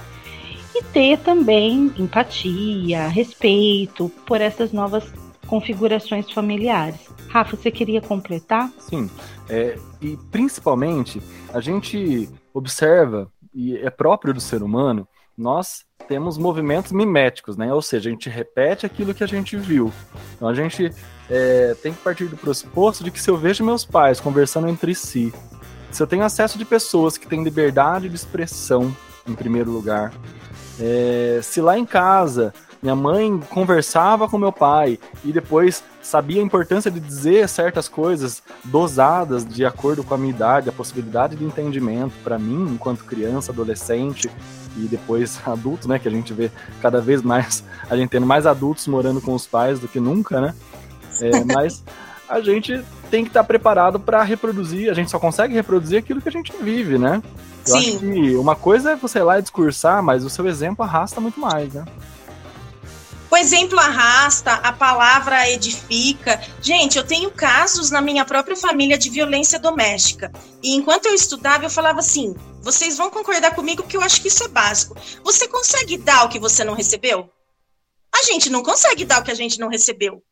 e ter também empatia, respeito por essas novas configurações familiares. Rafa, você queria completar? Sim, é, e principalmente a gente observa, e é próprio do ser humano, nós temos movimentos miméticos, né? Ou seja, a gente repete aquilo que a gente viu. Então a gente é, tem que partir do pressuposto de que se eu vejo meus pais conversando entre si, se eu tenho acesso de pessoas que têm liberdade de expressão, em primeiro lugar, é, se lá em casa minha mãe conversava com meu pai e depois sabia a importância de dizer certas coisas dosadas de acordo com a minha idade, a possibilidade de entendimento para mim enquanto criança, adolescente e depois adulto, né, que a gente vê cada vez mais a gente tendo mais adultos morando com os pais do que nunca, né? É, mas a gente tem que estar preparado para reproduzir, a gente só consegue reproduzir aquilo que a gente vive, né? Eu Sim. acho que uma coisa é você ir lá discursar, mas o seu exemplo arrasta muito mais, né? O exemplo arrasta, a palavra edifica. Gente, eu tenho casos na minha própria família de violência doméstica. E enquanto eu estudava, eu falava assim: vocês vão concordar comigo que eu acho que isso é básico. Você consegue dar o que você não recebeu? A gente não consegue dar o que a gente não recebeu.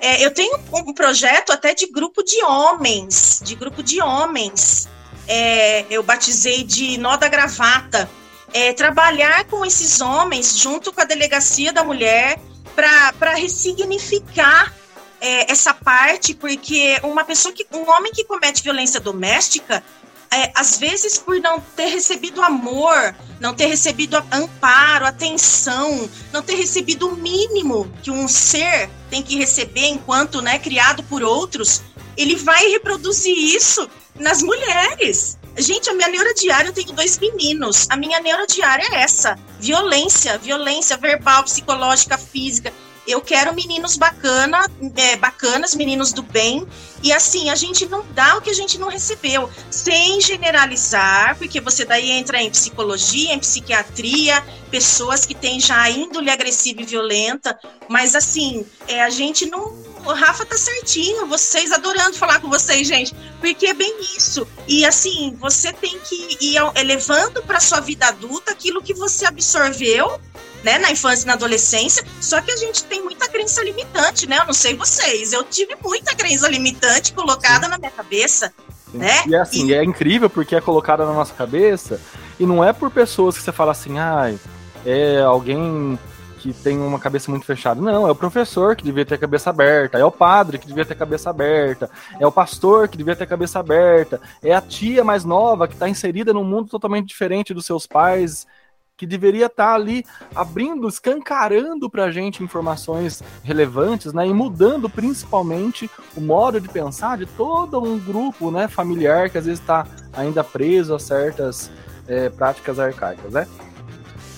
É, eu tenho um projeto até de grupo de homens, de grupo de homens, é, eu batizei de nó da gravata, é, trabalhar com esses homens junto com a delegacia da mulher para ressignificar é, essa parte, porque uma pessoa que um homem que comete violência doméstica, é, às vezes por não ter recebido amor, não ter recebido amparo, atenção, não ter recebido o mínimo que um ser tem que receber enquanto né, criado por outros, ele vai reproduzir isso nas mulheres. Gente, a minha neurodiária, eu tenho dois meninos. A minha neurodiária é essa: violência, violência verbal, psicológica, física. Eu quero meninos bacana, é, bacanas, meninos do bem. E assim, a gente não dá o que a gente não recebeu. Sem generalizar, porque você daí entra em psicologia, em psiquiatria, pessoas que têm já índole agressiva e violenta. Mas assim, é, a gente não o Rafa tá certinho, vocês adorando falar com vocês, gente, porque é bem isso. E assim, você tem que ir elevando para sua vida adulta aquilo que você absorveu, né, na infância e na adolescência. Só que a gente tem muita crença limitante, né? Eu não sei vocês, eu tive muita crença limitante colocada Sim. na minha cabeça. Né? E é assim, e... é incrível porque é colocada na nossa cabeça e não é por pessoas que você fala assim, ai, é alguém que tem uma cabeça muito fechada. Não, é o professor que devia ter a cabeça aberta, é o padre que devia ter a cabeça aberta, é o pastor que devia ter a cabeça aberta, é a tia mais nova que está inserida num mundo totalmente diferente dos seus pais, que deveria estar tá ali abrindo, escancarando para a gente informações relevantes, né, e mudando principalmente o modo de pensar de todo um grupo, né, familiar que às vezes está ainda preso a certas é, práticas arcaicas, né?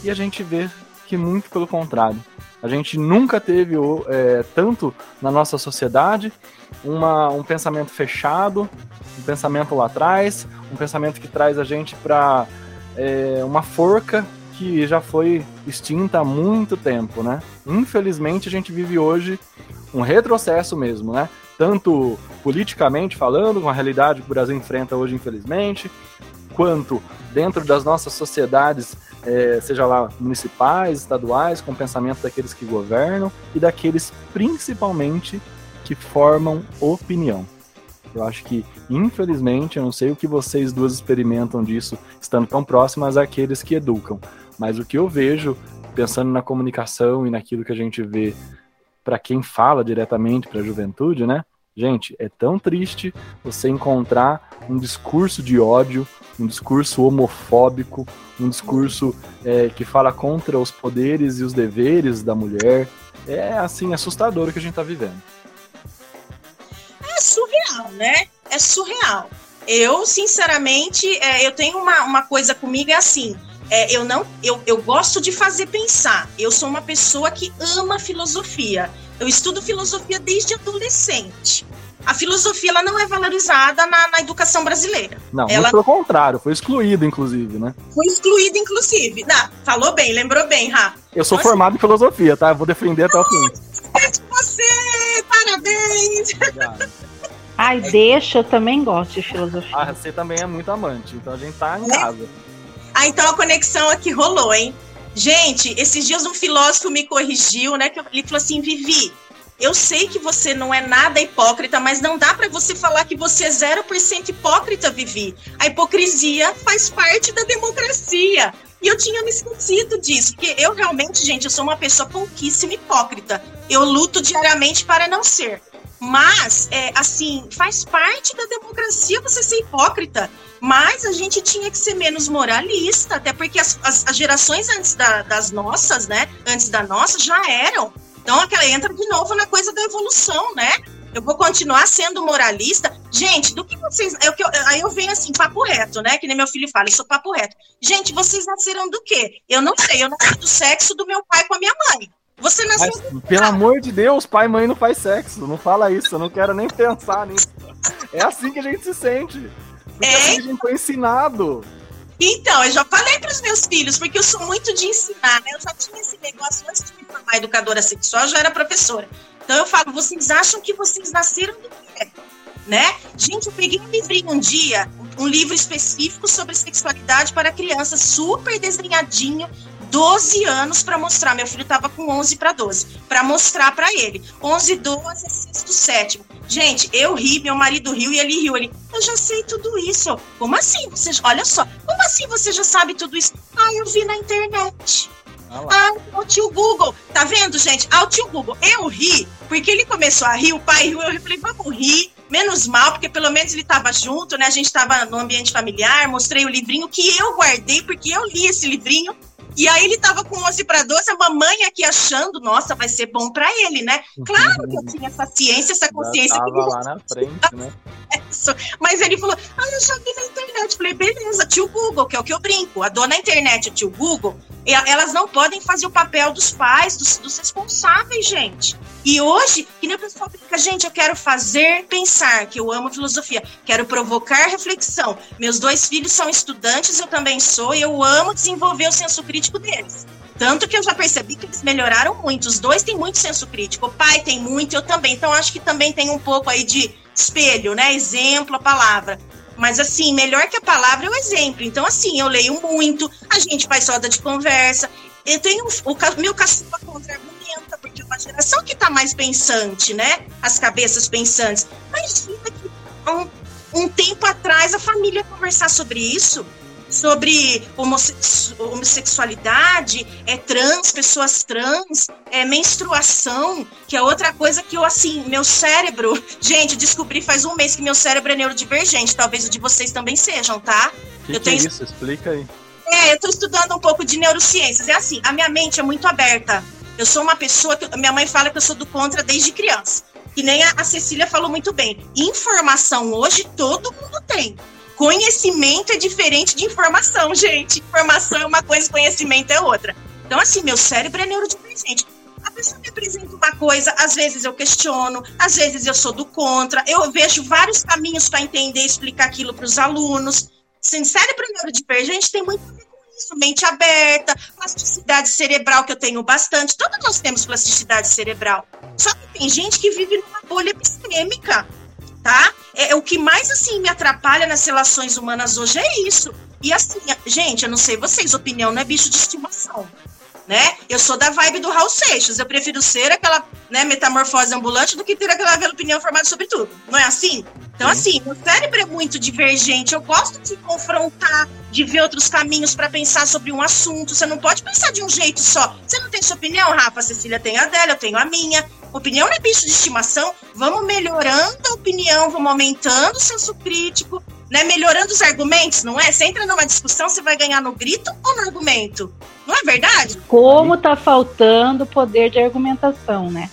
E a gente vê que muito pelo contrário. A gente nunca teve é, tanto na nossa sociedade uma, um pensamento fechado, um pensamento lá atrás, um pensamento que traz a gente para é, uma forca que já foi extinta há muito tempo, né? Infelizmente a gente vive hoje um retrocesso mesmo, né? Tanto politicamente falando, com a realidade que o Brasil enfrenta hoje, infelizmente, quanto dentro das nossas sociedades é, seja lá municipais, estaduais, com o pensamento daqueles que governam e daqueles principalmente que formam opinião. Eu acho que, infelizmente, eu não sei o que vocês duas experimentam disso, estando tão próximas àqueles que educam, mas o que eu vejo, pensando na comunicação e naquilo que a gente vê para quem fala diretamente para a juventude, né? Gente, é tão triste você encontrar um discurso de ódio, um discurso homofóbico, um discurso é, que fala contra os poderes e os deveres da mulher. É assim, assustador o que a gente está vivendo. É surreal, né? É surreal. Eu, sinceramente, é, eu tenho uma, uma coisa comigo, é assim. É, eu não, eu, eu gosto de fazer pensar. Eu sou uma pessoa que ama filosofia. Eu estudo filosofia desde adolescente. A filosofia ela não é valorizada na, na educação brasileira. Não, ela pelo contrário, foi excluída, inclusive, né? Foi excluída, inclusive. Não, falou bem, lembrou bem, Ra. Eu sou formado em filosofia, tá? Eu vou defender até o fim. Você, parabéns! Obrigado. Ai, deixa, eu também gosto de filosofia. Ah, você também é muito amante, então a gente tá em é? Ah, então a conexão aqui rolou, hein? Gente, esses dias um filósofo me corrigiu, né? Que ele falou assim, Vivi, eu sei que você não é nada hipócrita, mas não dá para você falar que você é 0% hipócrita, Vivi. A hipocrisia faz parte da democracia. E eu tinha me esquecido disso, porque eu realmente, gente, eu sou uma pessoa pouquíssimo hipócrita. Eu luto diariamente para não ser. Mas, é, assim, faz parte da democracia você ser hipócrita. Mas a gente tinha que ser menos moralista, até porque as, as, as gerações antes da, das nossas, né? Antes da nossa, já eram. Então, aquela entra de novo na coisa da evolução, né? Eu vou continuar sendo moralista. Gente, do que vocês. Eu, eu, aí eu venho assim, papo reto, né? Que nem meu filho fala, eu sou papo reto. Gente, vocês nasceram do quê? Eu não sei, eu nasci do sexo do meu pai com a minha mãe. Você nasceu. Mas, pelo amor de Deus, pai e mãe não faz sexo. Não fala isso, eu não quero nem pensar nisso. É assim que a gente se sente. Porque é? assim a gente foi ensinado. Então, eu já falei para os meus filhos, porque eu sou muito de ensinar, né? Eu já tinha esse negócio antes de me formar educadora sexual, eu já era professora. Então eu falo, vocês acham que vocês nasceram do quê? Né? Gente, eu peguei um livrinho um dia, um livro específico sobre sexualidade para crianças, super desenhadinho, 12 anos para mostrar. Meu filho estava com 11 para 12, para mostrar para ele. 11, 12, sexto, sétimo. Gente, eu ri, meu marido riu e ele riu. Ele, eu já sei tudo isso. Como assim? Você, olha só, como assim você já sabe tudo isso? Ah, eu vi na internet. Ah, o tio Google. Tá vendo, gente? Ah, o tio Google. Eu ri, porque ele começou a rir, o pai riu, eu falei, vamos rir. Menos mal, porque pelo menos ele estava junto, né? A gente estava no ambiente familiar, mostrei o livrinho que eu guardei, porque eu li esse livrinho e aí ele tava com 11 para 12, a mamãe aqui achando, nossa, vai ser bom para ele, né? Claro que eu tinha essa ciência, essa consciência. Já tava lá na frente, né? Isso. Mas ele falou, ah, eu vi na internet. Falei, beleza, tio Google, que é o que eu brinco. A dona internet, o tio Google, elas não podem fazer o papel dos pais, dos, dos responsáveis, gente. E hoje, que nem o pessoal fica, gente, eu quero fazer pensar, que eu amo filosofia, quero provocar reflexão. Meus dois filhos são estudantes, eu também sou, e eu amo desenvolver o senso crítico deles. Tanto que eu já percebi que eles melhoraram muito. Os dois têm muito senso crítico. O pai tem muito, eu também. Então, acho que também tem um pouco aí de espelho, né? Exemplo, a palavra. Mas assim, melhor que a palavra é o exemplo. Então, assim, eu leio muito, a gente faz roda de conversa. Eu tenho o meu caçula contra argumenta, porque é uma geração que está mais pensante, né? As cabeças pensantes. Imagina que um, um tempo atrás a família conversar sobre isso sobre homossexualidade, é trans, pessoas trans, é menstruação, que é outra coisa que eu, assim, meu cérebro. Gente, descobri faz um mês que meu cérebro é neurodivergente, talvez o de vocês também sejam, tá? Que eu que tenho... é isso? Explica aí. É, eu tô estudando um pouco de neurociências. É assim, a minha mente é muito aberta. Eu sou uma pessoa que. Minha mãe fala que eu sou do contra desde criança. Que nem a Cecília falou muito bem. Informação hoje todo mundo tem. Conhecimento é diferente de informação, gente. Informação é uma coisa, conhecimento é outra. Então, assim, meu cérebro é neurodivergente. A pessoa me apresenta uma coisa, às vezes eu questiono, às vezes eu sou do contra, eu vejo vários caminhos para entender e explicar aquilo para os alunos. Assim, cérebro neurodivergente tem muito a ver com isso, mente aberta, plasticidade cerebral, que eu tenho bastante. Todos nós temos plasticidade cerebral. Só que tem gente que vive numa bolha epistêmica tá? É, é, o que mais, assim, me atrapalha nas relações humanas hoje é isso. E assim, gente, eu não sei vocês, opinião não é bicho de estimação, né? Eu sou da vibe do Raul Seixas, eu prefiro ser aquela né, metamorfose ambulante do que ter aquela opinião formada sobre tudo. Não é assim? Então, assim, o cérebro é muito divergente. Eu gosto de confrontar, de ver outros caminhos para pensar sobre um assunto. Você não pode pensar de um jeito só. Você não tem sua opinião, Rafa? Cecília tem a dela, eu tenho a minha. Opinião não é bicho de estimação. Vamos melhorando a opinião, vamos aumentando o senso crítico, né? Melhorando os argumentos, não é? Você entra numa discussão, você vai ganhar no grito ou no argumento? Não é verdade? Como tá faltando poder de argumentação, né?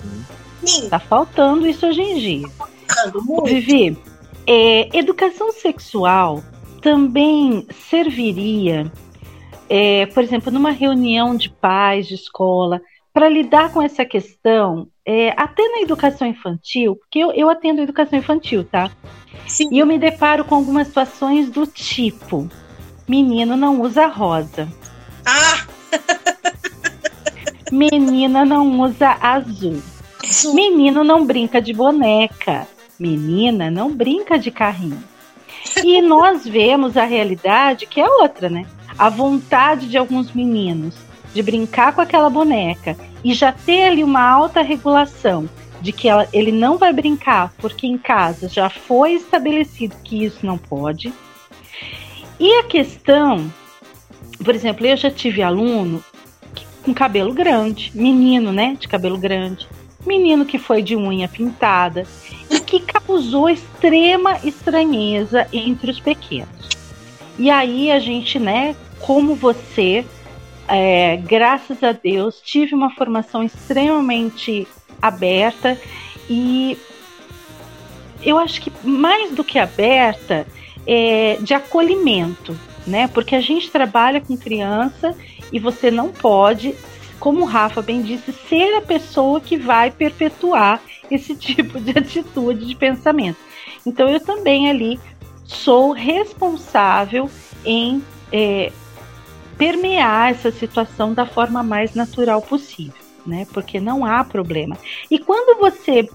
Sim. Tá faltando isso hoje em dia. Tá faltando muito. Vivi, é, educação sexual também serviria, é, por exemplo, numa reunião de pais de escola, para lidar com essa questão, é, até na educação infantil, porque eu, eu atendo educação infantil, tá? Sim. E eu me deparo com algumas situações do tipo: menino não usa rosa. Ah! Menina não usa azul. Menino não brinca de boneca. Menina não brinca de carrinho. E nós vemos a realidade que é outra, né? A vontade de alguns meninos de brincar com aquela boneca e já ter ali uma alta regulação de que ela, ele não vai brincar porque em casa já foi estabelecido que isso não pode. E a questão, por exemplo, eu já tive aluno com cabelo grande, menino, né, de cabelo grande, menino que foi de unha pintada e que causou extrema estranheza entre os pequenos. E aí a gente, né, como você, é, graças a Deus, tive uma formação extremamente aberta e eu acho que mais do que aberta, é, de acolhimento, né? Porque a gente trabalha com criança e você não pode como o Rafa bem disse, ser a pessoa que vai perpetuar esse tipo de atitude de pensamento. Então eu também ali sou responsável em é, permear essa situação da forma mais natural possível, né? Porque não há problema. E quando você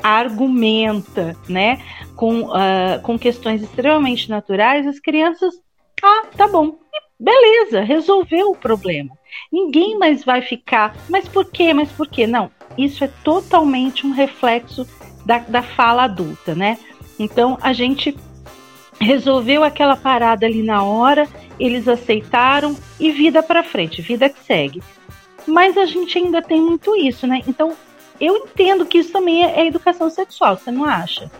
argumenta, né, com, uh, com questões extremamente naturais, as crianças, ah, tá bom, beleza, resolveu o problema. Ninguém mais vai ficar, mas por quê? Mas por quê? Não, isso é totalmente um reflexo da, da fala adulta, né? Então a gente resolveu aquela parada ali na hora, eles aceitaram e vida para frente, vida que segue. Mas a gente ainda tem muito isso, né? Então eu entendo que isso também é educação sexual, você não acha?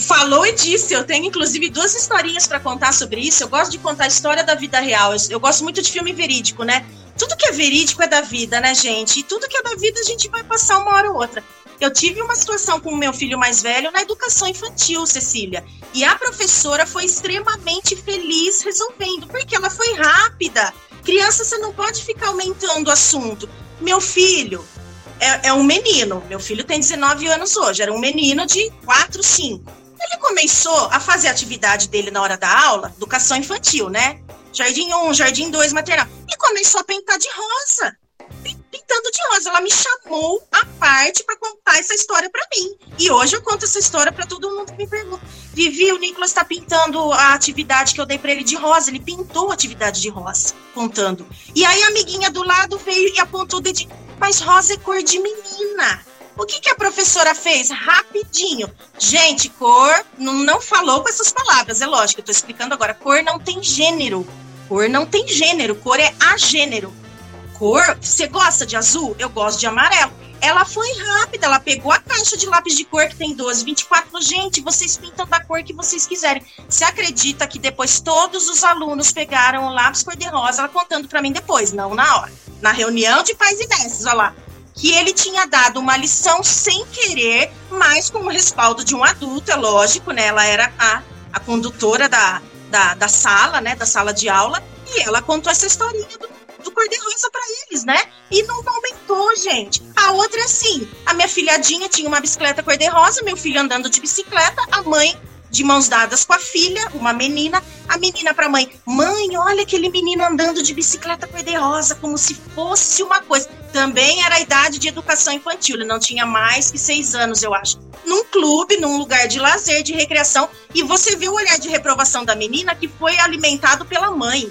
falou e disse. Eu tenho, inclusive, duas historinhas para contar sobre isso. Eu gosto de contar a história da vida real. Eu, eu, gosto muito de filme verídico, né? Tudo que é verídico é da vida, né, gente? E tudo que é da vida a gente vai passar uma hora ou outra. Eu tive uma situação com o meu filho mais velho na educação infantil, Cecília. E a professora foi extremamente feliz resolvendo, porque ela foi rápida. Criança, você não pode ficar aumentando o assunto. Meu filho, é, é, um menino. Meu filho tem 19 anos hoje. Era um menino de 4, 5. Ele começou a fazer a atividade dele na hora da aula, educação infantil, né? Jardim 1, Jardim 2, maternal. E começou a pintar de rosa. Pintando de rosa. Ela me chamou à parte para contar essa história para mim. E hoje eu conto essa história para todo mundo que me pergunta. Vivi, o Nicolas está pintando a atividade que eu dei para ele de rosa. Ele pintou a atividade de rosa, contando. E aí a amiguinha do lado veio e apontou o dedinho. Mas rosa é cor de menina. O que, que a professora fez? Rapidinho. Gente, cor não, não falou com essas palavras, é lógico, eu tô explicando agora. Cor não tem gênero. Cor não tem gênero, cor é agênero. Cor, você gosta de azul? Eu gosto de amarelo. Ela foi rápida, ela pegou a caixa de lápis de cor que tem 12, 24. Gente, vocês pintam da cor que vocês quiserem. Você acredita que depois todos os alunos pegaram o lápis cor-de-rosa, ela contando para mim depois, não na hora. Na reunião de pais e mestres, olha lá que ele tinha dado uma lição sem querer, mas com o respaldo de um adulto, é lógico, né? Ela era a, a condutora da, da, da sala, né? Da sala de aula, e ela contou essa historinha do, do cor-de-rosa para eles, né? E não aumentou, gente. A outra é assim: a minha filhadinha tinha uma bicicleta cor-de-rosa, meu filho andando de bicicleta, a mãe de mãos dadas com a filha, uma menina, a menina para a mãe: Mãe, olha aquele menino andando de bicicleta cor-de-rosa, como se fosse uma coisa. Também era a idade de educação infantil, ele não tinha mais que seis anos, eu acho. Num clube, num lugar de lazer, de recreação, e você viu o olhar de reprovação da menina que foi alimentado pela mãe,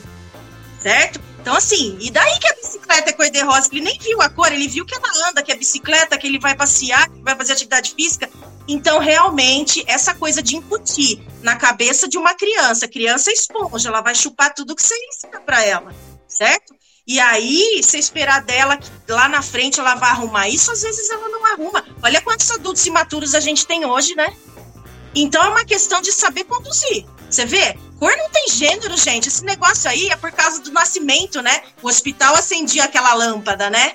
certo? Então, assim, e daí que a bicicleta é cor-de-rosa? Ele nem viu a cor, ele viu que ela anda, que é bicicleta, que ele vai passear, que vai fazer atividade física. Então, realmente, essa coisa de incutir na cabeça de uma criança, criança é esponja, ela vai chupar tudo que você ensina para ela, certo? E aí, você esperar dela que lá na frente ela vai arrumar isso, às vezes ela não arruma. Olha quantos adultos imaturos a gente tem hoje, né? Então é uma questão de saber conduzir. Você vê? Cor não tem gênero, gente. Esse negócio aí é por causa do nascimento, né? O hospital acendia aquela lâmpada, né?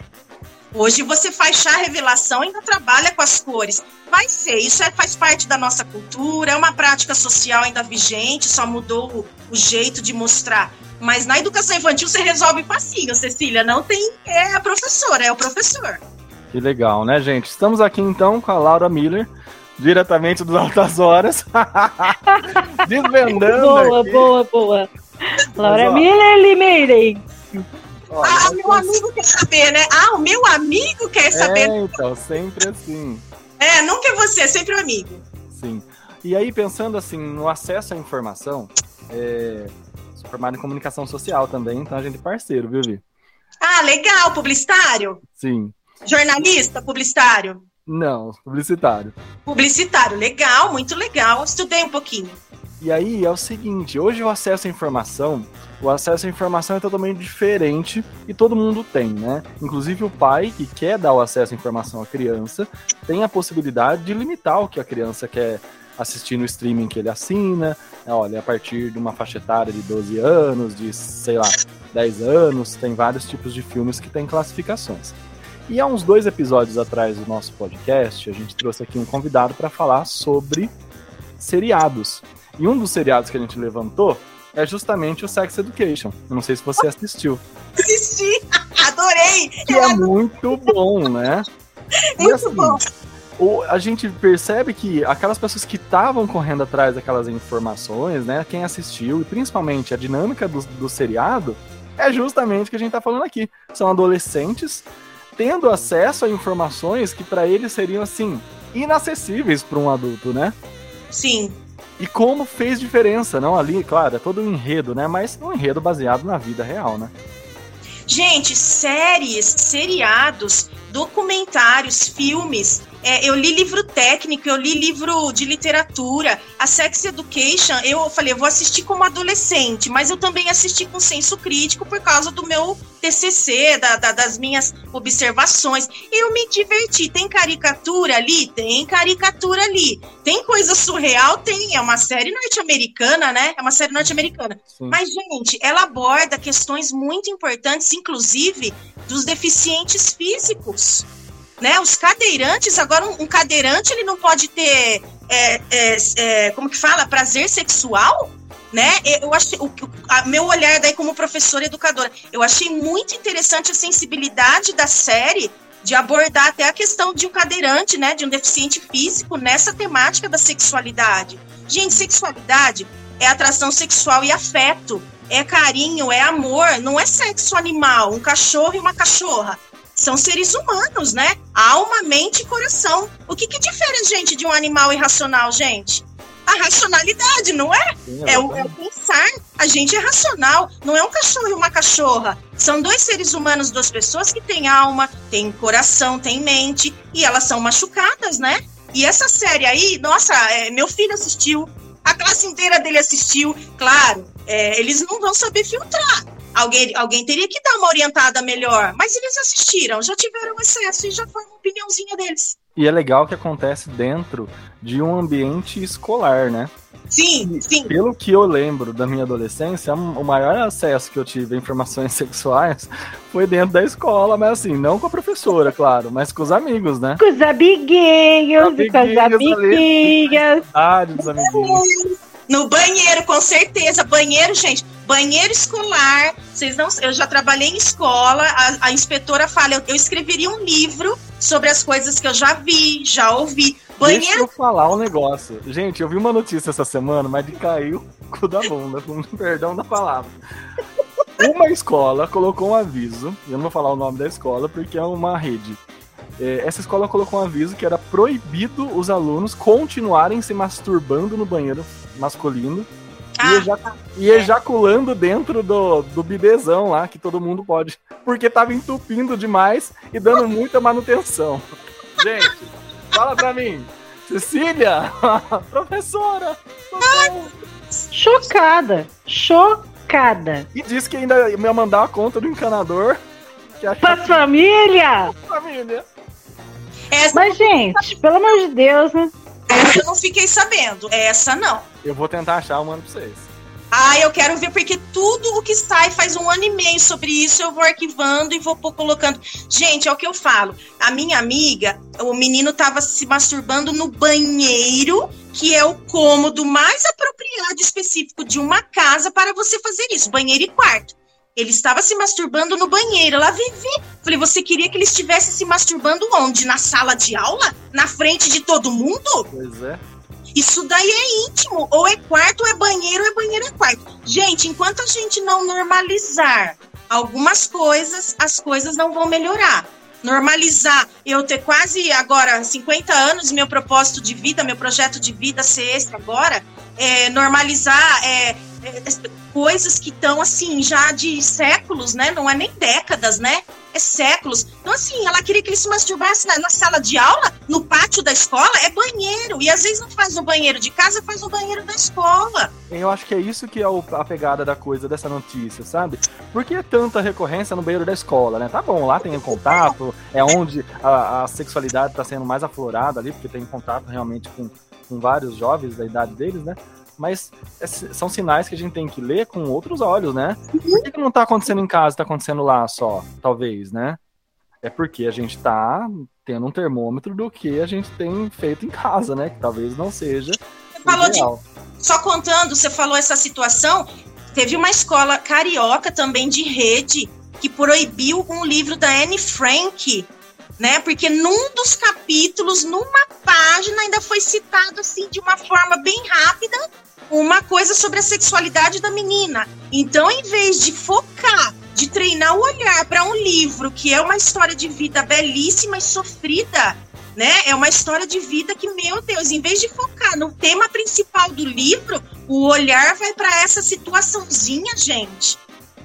Hoje você faz chá revelação ainda trabalha com as cores. Vai ser, isso é, faz parte da nossa cultura, é uma prática social ainda vigente, só mudou o, o jeito de mostrar. Mas na educação infantil você resolve facinho, Cecília. Não tem. É a professora, é o professor. Que legal, né, gente? Estamos aqui então com a Laura Miller diretamente dos Altas Horas. Desvendando. Boa, aqui. boa, boa. Laura Miller Limeirei. Ah, o meu amigo quer saber, né? Ah, o meu amigo quer saber. É, então, sempre assim. É, nunca é você, é sempre o amigo. Sim. E aí, pensando assim, no acesso à informação, é, formado em comunicação social também, então a gente é parceiro, viu, Vi? Ah, legal, publicitário? Sim. Jornalista, publicitário? Não, publicitário. Publicitário, legal, muito legal. Estudei um pouquinho. E aí é o seguinte, hoje o acesso à informação, o acesso à informação é totalmente diferente e todo mundo tem, né? Inclusive o pai que quer dar o acesso à informação à criança tem a possibilidade de limitar o que a criança quer assistir no streaming que ele assina. Olha, a partir de uma faixa etária de 12 anos, de sei lá, 10 anos, tem vários tipos de filmes que têm classificações. E há uns dois episódios atrás do nosso podcast, a gente trouxe aqui um convidado para falar sobre seriados. E um dos seriados que a gente levantou é justamente o Sex Education. Eu não sei se você assistiu. Assisti! Adorei! Que é muito bom, né? Muito e, assim, bom. O, a gente percebe que aquelas pessoas que estavam correndo atrás daquelas informações, né? Quem assistiu, e principalmente a dinâmica do, do seriado, é justamente o que a gente está falando aqui. São adolescentes tendo acesso a informações que para eles seriam assim inacessíveis para um adulto, né? Sim. E como fez diferença, não ali, claro, é todo um enredo, né? Mas um enredo baseado na vida real, né? Gente, séries, seriados, documentários, filmes, é, eu li livro técnico, eu li livro de literatura. A Sex Education, eu falei, eu vou assistir como adolescente, mas eu também assisti com senso crítico por causa do meu TCC, da, da, das minhas observações. Eu me diverti. Tem caricatura ali? Tem caricatura ali. Tem coisa surreal? Tem. É uma série norte-americana, né? É uma série norte-americana. Mas, gente, ela aborda questões muito importantes, inclusive dos deficientes físicos né? Os cadeirantes, agora um, um cadeirante ele não pode ter, é, é, é, como que fala, prazer sexual, né? Eu achei, o, a, meu olhar daí como professora educadora, eu achei muito interessante a sensibilidade da série de abordar até a questão de um cadeirante, né, de um deficiente físico nessa temática da sexualidade. Gente, sexualidade é atração sexual e afeto, é carinho, é amor, não é sexo animal, um cachorro e uma cachorra são seres humanos, né? Alma, mente e coração. O que, que difere gente de um animal irracional, gente? A racionalidade, não é? Sim, é, o, é o pensar. A gente é racional, não é um cachorro e uma cachorra. São dois seres humanos, duas pessoas que têm alma, têm coração, têm mente, e elas são machucadas, né? E essa série aí, nossa, é, meu filho assistiu, a classe inteira dele assistiu. Claro, é, eles não vão saber filtrar. Alguém, alguém teria que dar uma orientada melhor, mas eles assistiram, já tiveram acesso e já foi uma opiniãozinha deles. E é legal que acontece dentro de um ambiente escolar, né? Sim, sim. Pelo que eu lembro da minha adolescência, o maior acesso que eu tive a informações sexuais foi dentro da escola, mas assim, não com a professora, claro, mas com os amigos, né? Com os amiguinhos, amiguinhos com as amiguinhas. Ah, dos amiguinhos. No banheiro, com certeza. Banheiro, gente, banheiro escolar. Vocês não, eu já trabalhei em escola. A, a inspetora fala, eu, eu, escreveria um livro sobre as coisas que eu já vi, já ouvi. Banheiro. Deixa eu falar um negócio. Gente, eu vi uma notícia essa semana, mas de caiu o cu da bunda, com perdão da palavra. Uma escola colocou um aviso, eu não vou falar o nome da escola porque é uma rede é, essa escola colocou um aviso que era proibido os alunos continuarem se masturbando no banheiro masculino ah, e, ejac e, ejaculando dentro do, do bidezão lá, que todo mundo pode. Porque tava entupindo demais e dando muita manutenção. Gente, fala pra mim. Cecília! Professora! Chocada! Chocada! E disse que ainda ia mandar a conta do encanador. Pra família! Família! Essa, Mas, gente, pelo amor de Deus, né? Essa eu não fiquei sabendo. Essa não. Eu vou tentar achar um ano pra vocês. Ah, eu quero ver, porque tudo o que sai faz um ano e meio sobre isso, eu vou arquivando e vou colocando. Gente, é o que eu falo. A minha amiga, o menino tava se masturbando no banheiro, que é o cômodo mais apropriado específico de uma casa para você fazer isso, banheiro e quarto. Ele estava se masturbando no banheiro. Lá Vivi. Falei, você queria que ele estivesse se masturbando onde? Na sala de aula? Na frente de todo mundo? Pois é. Isso daí é íntimo. Ou é quarto, ou é banheiro, ou é banheiro, é quarto. Gente, enquanto a gente não normalizar algumas coisas, as coisas não vão melhorar. Normalizar eu ter quase agora 50 anos, meu propósito de vida, meu projeto de vida ser esse agora, é normalizar é, é, coisas que estão assim já de séculos, né? Não é nem décadas, né? É séculos. Então, assim, ela queria que ele se masturbasse na, na, sala de aula, no pátio da escola, é banheiro. E às vezes não faz no banheiro de casa, faz no banheiro da escola. Eu acho que é isso que é o, a pegada da coisa, dessa notícia, sabe? Por que tanta recorrência no banheiro da escola, né? Tá bom, lá tem contato, é onde a, a sexualidade está sendo mais aflorada ali, porque tem contato realmente com, com vários jovens da idade deles, né? Mas é são sinais que a gente tem que ler com outros olhos, né? Por que, que não tá acontecendo em casa, tá acontecendo lá só, talvez, né? É porque a gente tá tendo um termômetro do que a gente tem feito em casa, né? Que talvez não seja. Você falou ideal. de. Só contando, você falou essa situação. Teve uma escola carioca também de rede que proibiu um livro da Anne Frank, né? Porque num dos capítulos, numa página, ainda foi citado assim de uma forma bem rápida uma coisa sobre a sexualidade da menina. Então, em vez de focar, de treinar o olhar para um livro que é uma história de vida belíssima e sofrida, né? É uma história de vida que, meu Deus, em vez de focar no tema principal do livro, o olhar vai para essa situaçãozinha, gente.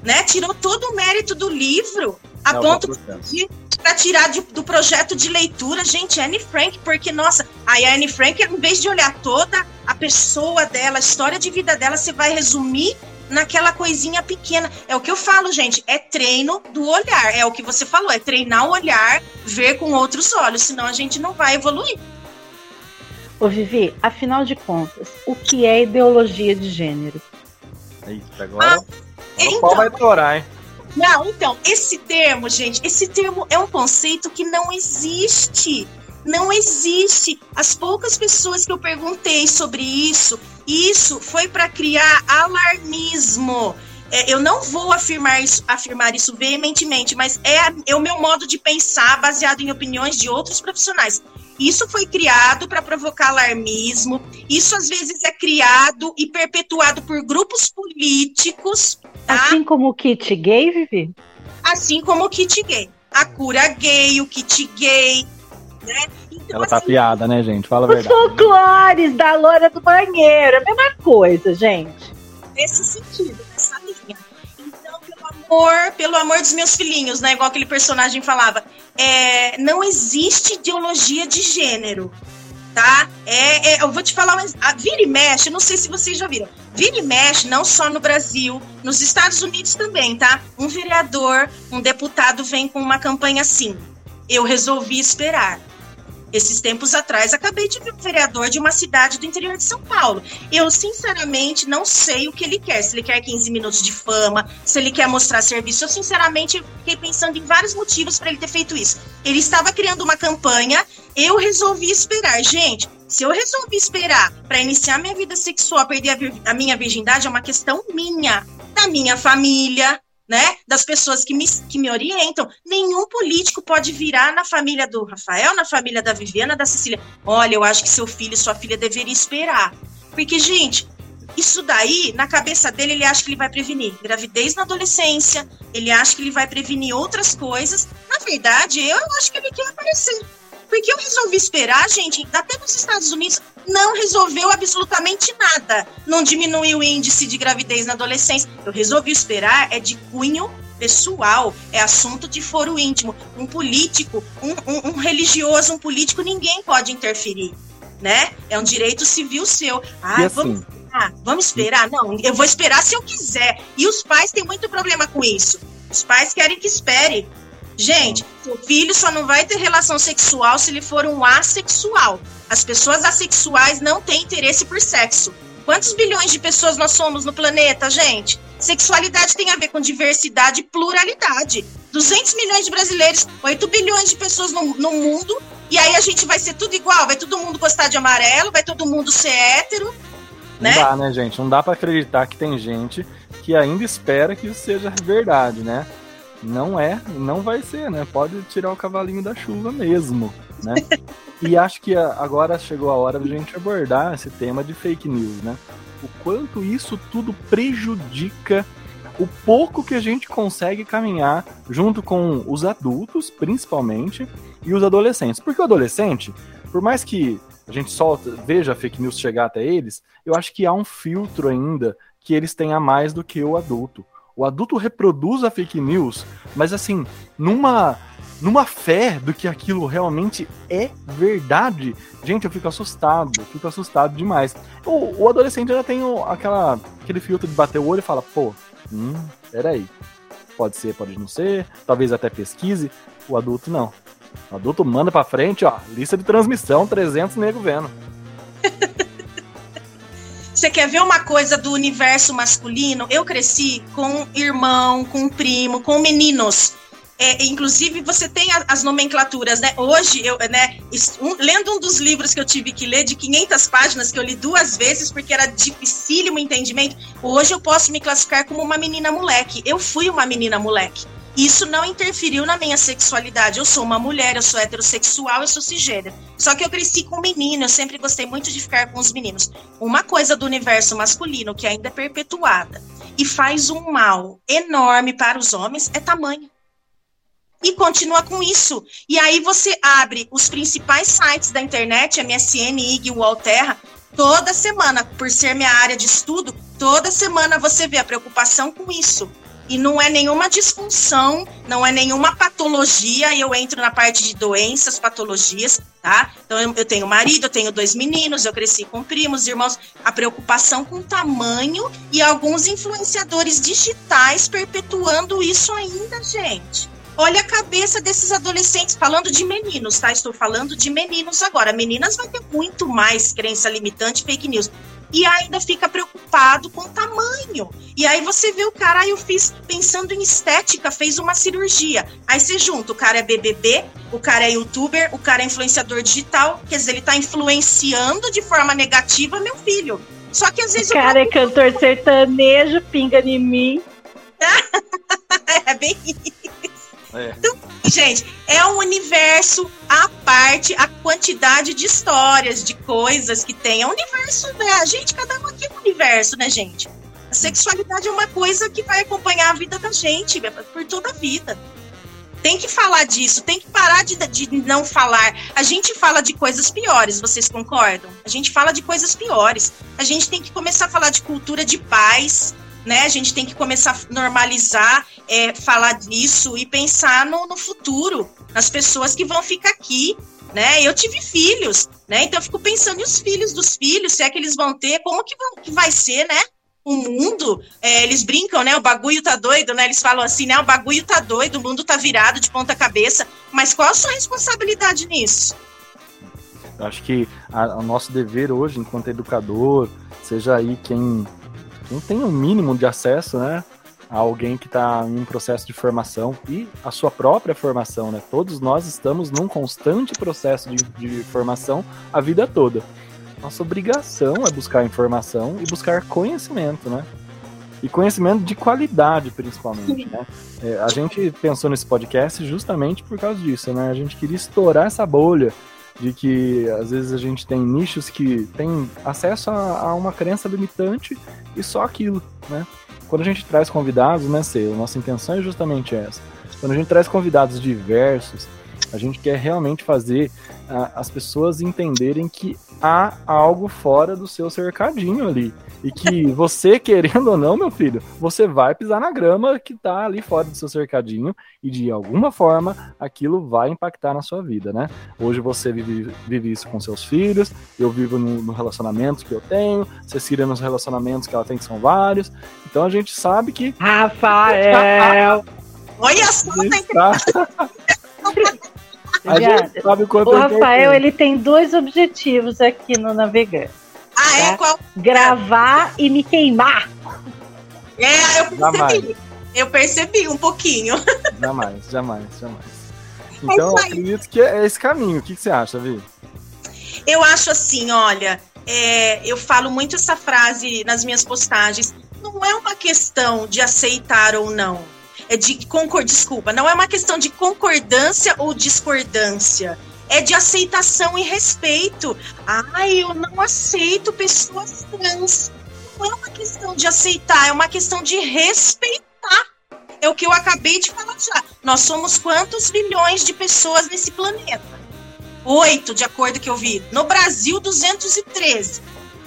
Né? Tirou todo o mérito do livro a Não, ponto de para tirar de, do projeto de leitura, gente, Anne Frank, porque, nossa, aí a Anne Frank, em vez de olhar toda a pessoa dela, a história de vida dela, você vai resumir naquela coisinha pequena. É o que eu falo, gente, é treino do olhar. É o que você falou, é treinar o olhar, ver com outros olhos, senão a gente não vai evoluir. Ô Vivi, afinal de contas, o que é ideologia de gênero? Eita, agora, ah, então, o pau vai torar, hein? Não, então, esse termo, gente, esse termo é um conceito que não existe. Não existe. As poucas pessoas que eu perguntei sobre isso, isso foi para criar alarmismo. É, eu não vou afirmar isso, afirmar isso veementemente, mas é, é o meu modo de pensar baseado em opiniões de outros profissionais. Isso foi criado para provocar alarmismo. Isso às vezes é criado e perpetuado por grupos políticos. Tá? Assim como o kit gay, Vivi? Assim como o kit gay. A cura gay, o kit gay, né? Então, Ela tá assim, piada, né, gente? Fala a verdade. Os folclores da loura do banheiro, a mesma coisa, gente. Nesse sentido, amor, pelo amor dos meus filhinhos, né? Igual aquele personagem falava, é, não existe ideologia de gênero, tá? É, é, eu vou te falar, mas a vira e mexe, não sei se vocês já viram. Vira e mexe, não só no Brasil, nos Estados Unidos também, tá? Um vereador, um deputado vem com uma campanha assim. Eu resolvi esperar. Esses tempos atrás, acabei de ver um vereador de uma cidade do interior de São Paulo. Eu, sinceramente, não sei o que ele quer. Se ele quer 15 minutos de fama, se ele quer mostrar serviço. Eu, sinceramente, fiquei pensando em vários motivos para ele ter feito isso. Ele estava criando uma campanha, eu resolvi esperar. Gente, se eu resolvi esperar para iniciar minha vida sexual, perder a, a minha virgindade, é uma questão minha, da minha família, né, das pessoas que me, que me orientam. Nenhum político pode virar na família do Rafael, na família da Viviana, da Cecília. Olha, eu acho que seu filho e sua filha deveriam esperar. Porque, gente, isso daí, na cabeça dele, ele acha que ele vai prevenir gravidez na adolescência, ele acha que ele vai prevenir outras coisas. Na verdade, eu acho que ele quer aparecer. Porque eu resolvi esperar, gente, até nos Estados Unidos não resolveu absolutamente nada. Não diminuiu o índice de gravidez na adolescência. Eu resolvi esperar é de cunho pessoal, é assunto de foro íntimo. Um político, um, um, um religioso, um político, ninguém pode interferir. né? É um direito civil seu. Ah, assim, vamos esperar, vamos esperar. Não, eu vou esperar se eu quiser. E os pais têm muito problema com isso. Os pais querem que espere. Gente, o filho só não vai ter relação sexual se ele for um assexual. As pessoas assexuais não têm interesse por sexo. Quantos bilhões de pessoas nós somos no planeta, gente? Sexualidade tem a ver com diversidade e pluralidade. 200 milhões de brasileiros, 8 bilhões de pessoas no, no mundo, e aí a gente vai ser tudo igual, vai todo mundo gostar de amarelo, vai todo mundo ser hétero, né? Não dá, né, gente? Não dá para acreditar que tem gente que ainda espera que isso seja verdade, né? Não é, não vai ser, né? Pode tirar o cavalinho da chuva mesmo, né? e acho que agora chegou a hora de a gente abordar esse tema de fake news, né? O quanto isso tudo prejudica o pouco que a gente consegue caminhar junto com os adultos, principalmente, e os adolescentes. Porque o adolescente, por mais que a gente só veja a fake news chegar até eles, eu acho que há um filtro ainda que eles têm a mais do que o adulto. O adulto reproduz a fake news, mas assim, numa numa fé do que aquilo realmente é verdade. Gente, eu fico assustado, fico assustado demais. O, o adolescente já tem aquela, aquele filtro de bater o olho e fala, pô, hum, peraí. Pode ser, pode não ser, talvez até pesquise. O adulto não. O adulto manda pra frente, ó, lista de transmissão, 300 nego vendo. Você quer ver uma coisa do universo masculino? Eu cresci com irmão, com primo, com meninos. É, inclusive, você tem a, as nomenclaturas, né? Hoje, eu, né, um, lendo um dos livros que eu tive que ler, de 500 páginas, que eu li duas vezes, porque era dificílimo o entendimento, hoje eu posso me classificar como uma menina moleque. Eu fui uma menina moleque. Isso não interferiu na minha sexualidade. Eu sou uma mulher, eu sou heterossexual, eu sou cisgênero. Só que eu cresci com menino, eu sempre gostei muito de ficar com os meninos. Uma coisa do universo masculino que ainda é perpetuada e faz um mal enorme para os homens é tamanho. E continua com isso. E aí você abre os principais sites da internet, MSN, IG, Walterra, toda semana, por ser minha área de estudo, toda semana você vê a preocupação com isso e não é nenhuma disfunção, não é nenhuma patologia. Eu entro na parte de doenças, patologias, tá? Então eu, tenho marido, eu tenho dois meninos, eu cresci com primos, irmãos. A preocupação com o tamanho e alguns influenciadores digitais perpetuando isso ainda, gente. Olha a cabeça desses adolescentes, falando de meninos, tá? Estou falando de meninos agora. Meninas vai ter muito mais crença limitante, fake news e ainda fica preocupado com o tamanho. E aí você vê o cara, aí eu fiz pensando em estética, fez uma cirurgia. Aí você junta, o cara é BBB, o cara é youtuber, o cara é influenciador digital, quer dizer, ele tá influenciando de forma negativa meu filho. Só que às vezes o cara é cantor sertanejo, pinga em mim. é bem isso. É. Então, gente, é um universo à parte, a quantidade de histórias, de coisas que tem. É um universo, né? A gente, cada um aqui é um universo, né, gente? A sexualidade é uma coisa que vai acompanhar a vida da gente por toda a vida. Tem que falar disso, tem que parar de, de não falar. A gente fala de coisas piores, vocês concordam? A gente fala de coisas piores. A gente tem que começar a falar de cultura de paz, né? A gente tem que começar a normalizar, é, falar disso e pensar no, no futuro, nas pessoas que vão ficar aqui, né? Eu tive filhos, né? Então eu fico pensando nos filhos dos filhos, se é que eles vão ter, como que, vão, que vai ser, né? O mundo, é, eles brincam, né? O bagulho tá doido, né? Eles falam assim, né? O bagulho tá doido, o mundo tá virado de ponta cabeça. Mas qual a sua responsabilidade nisso? Eu acho que o nosso dever hoje, enquanto educador, seja aí quem não tem um mínimo de acesso, né? A alguém que está em um processo de formação e a sua própria formação, né? Todos nós estamos num constante processo de, de formação a vida toda. Nossa obrigação é buscar informação e buscar conhecimento, né? E conhecimento de qualidade, principalmente, né? É, a gente pensou nesse podcast justamente por causa disso, né? A gente queria estourar essa bolha de que às vezes a gente tem nichos que tem acesso a, a, uma crença limitante e só aquilo, né? Quando a gente traz convidados, né, Cê, a nossa intenção é justamente essa. Quando a gente traz convidados diversos, A gente quer realmente fazer uh, as pessoas entenderem que há algo fora do seu cercadinho ali. E que você, querendo ou não, meu filho, você vai pisar na grama que tá ali fora do seu cercadinho e de alguma forma aquilo vai impactar na sua vida, né? Hoje você vive, vive isso com seus filhos, eu vivo no, no relacionamento que eu tenho, Cecília nos relacionamentos que ela tem, que são vários. Então a gente sabe que. Rafael! Olha só, tá A gente sabe quanto o Rafael ele tem dois objetivos aqui no Navegante. Ah, é? tá? é? Qual? Gravar e me queimar. É, eu percebi. Jamais. Eu percebi um pouquinho. Jamais, jamais, jamais. Então, eu acredito que é esse caminho. O que, que você acha, Vi? Eu acho assim, olha, é, eu falo muito essa frase nas minhas postagens. Não é uma questão de aceitar ou não é de concor, desculpa, não é uma questão de concordância ou discordância. É de aceitação e respeito. Ai, eu não aceito pessoas trans. Não é uma questão de aceitar, é uma questão de respeitar. É o que eu acabei de falar já. Nós somos quantos bilhões de pessoas nesse planeta? Oito, de acordo que eu vi. No Brasil, 213.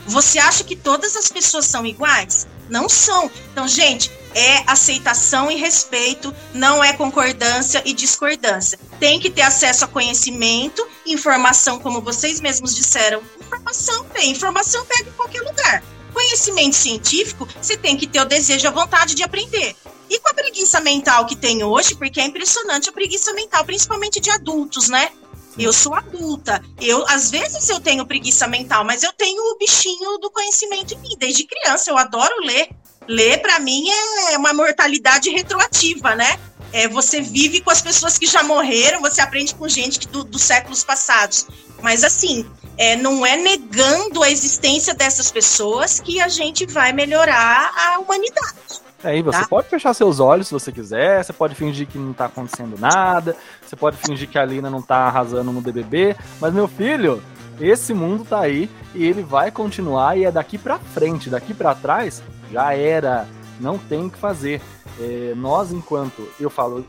Você acha que todas as pessoas são iguais? Não são. Então, gente, é aceitação e respeito, não é concordância e discordância. Tem que ter acesso a conhecimento, informação, como vocês mesmos disseram. Informação tem, informação pega em qualquer lugar. Conhecimento científico, você tem que ter o desejo a vontade de aprender. E com a preguiça mental que tem hoje, porque é impressionante a preguiça mental, principalmente de adultos, né? Eu sou adulta. Eu, às vezes, eu tenho preguiça mental, mas eu tenho o bichinho do conhecimento em mim. Desde criança, eu adoro ler. Ler, para mim, é uma mortalidade retroativa, né? É, você vive com as pessoas que já morreram, você aprende com gente que, do, dos séculos passados. Mas, assim, é, não é negando a existência dessas pessoas que a gente vai melhorar a humanidade. É, e você tá? pode fechar seus olhos se você quiser, você pode fingir que não tá acontecendo nada, você pode fingir que a Lina não tá arrasando no BBB, mas meu filho, esse mundo tá aí e ele vai continuar e é daqui para frente, daqui para trás já era, não tem o que fazer. É, nós, enquanto, eu falo,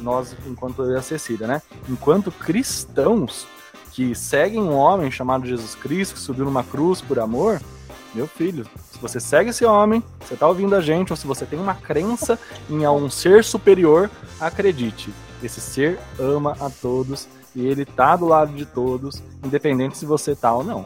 nós, enquanto eu e a Cecília, né? Enquanto cristãos que seguem um homem chamado Jesus Cristo, que subiu numa cruz por amor, meu filho, se você segue esse homem, você está ouvindo a gente, ou se você tem uma crença em um ser superior, acredite, esse ser ama a todos e ele tá do lado de todos, independente se você tá ou não.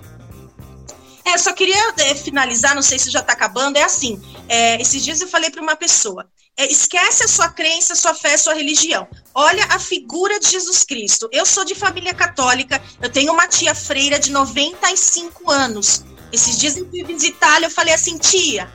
É, só queria é, finalizar, não sei se já está acabando, é assim, é, esses dias eu falei para uma pessoa, é, esquece a sua crença, sua fé, sua religião. Olha a figura de Jesus Cristo. Eu sou de família católica, eu tenho uma tia freira de 95 anos. Esses dias eu fui visitar, eu falei assim, tia,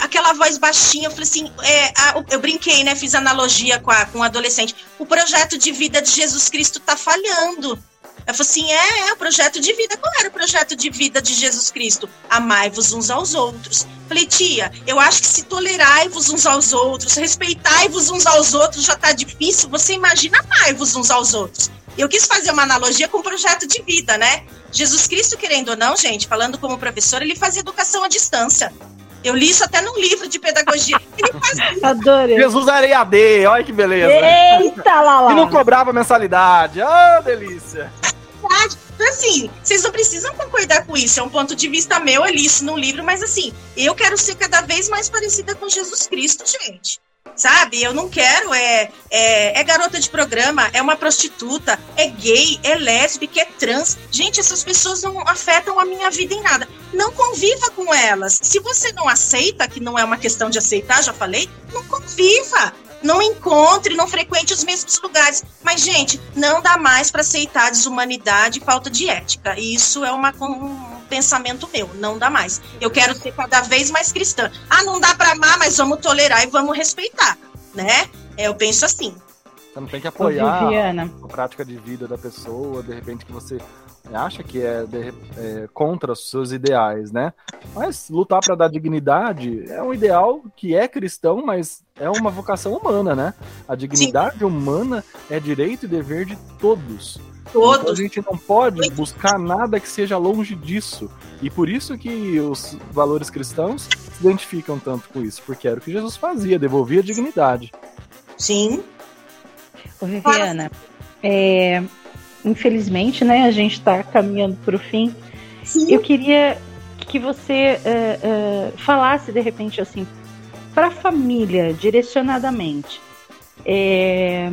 aquela voz baixinha, eu falei assim, é, a, eu brinquei, né? Fiz analogia com, a, com um adolescente. O projeto de vida de Jesus Cristo está falhando. Ela falou assim: é, é o projeto de vida. Qual era o projeto de vida de Jesus Cristo? Amai-vos uns aos outros. Falei, tia, eu acho que se tolerai-vos uns aos outros, respeitai-vos uns aos outros já tá difícil, você imagina amai-vos uns aos outros. Eu quis fazer uma analogia com o projeto de vida, né? Jesus Cristo, querendo ou não, gente, falando como professor, ele fazia educação à distância. Eu li isso até num livro de pedagogia. Ele fazia. Adorei. Jesus era EAD, olha que beleza. Eita lá lá. E não cobrava mensalidade. Ah, oh, delícia. Então, assim, vocês não precisam concordar com isso. É um ponto de vista meu, eu li isso num livro, mas assim, eu quero ser cada vez mais parecida com Jesus Cristo, gente sabe? Eu não quero, é, é, é, garota de programa, é uma prostituta, é gay, é lésbica, é trans. Gente, essas pessoas não afetam a minha vida em nada. Não conviva com elas. Se você não aceita, que não é uma questão de aceitar, já falei, não conviva não encontre, não frequente os mesmos lugares. Mas, gente, não dá mais para aceitar desumanidade e falta de ética. E isso é uma, um pensamento meu, não dá mais. Eu quero ser cada vez mais cristã. Ah, não dá para amar, mas vamos tolerar e vamos respeitar, né? É, eu penso assim. Você não tem que apoiar a prática de vida da pessoa, de repente que você acha que é, de, é, contra os seus ideais, né? Mas lutar para dar dignidade é um ideal que é cristão, mas é uma vocação humana, né? A dignidade Sim. humana é direito e dever de todos. Todos. Então a gente não pode buscar nada que seja longe disso. E por isso que os valores cristãos se identificam tanto com isso, porque era o que Jesus fazia, devolvia a dignidade. Sim. Ô, Viviana, é, infelizmente, né, a gente está caminhando para o fim. Sim. Eu queria que você uh, uh, falasse de repente assim para a família direcionadamente é,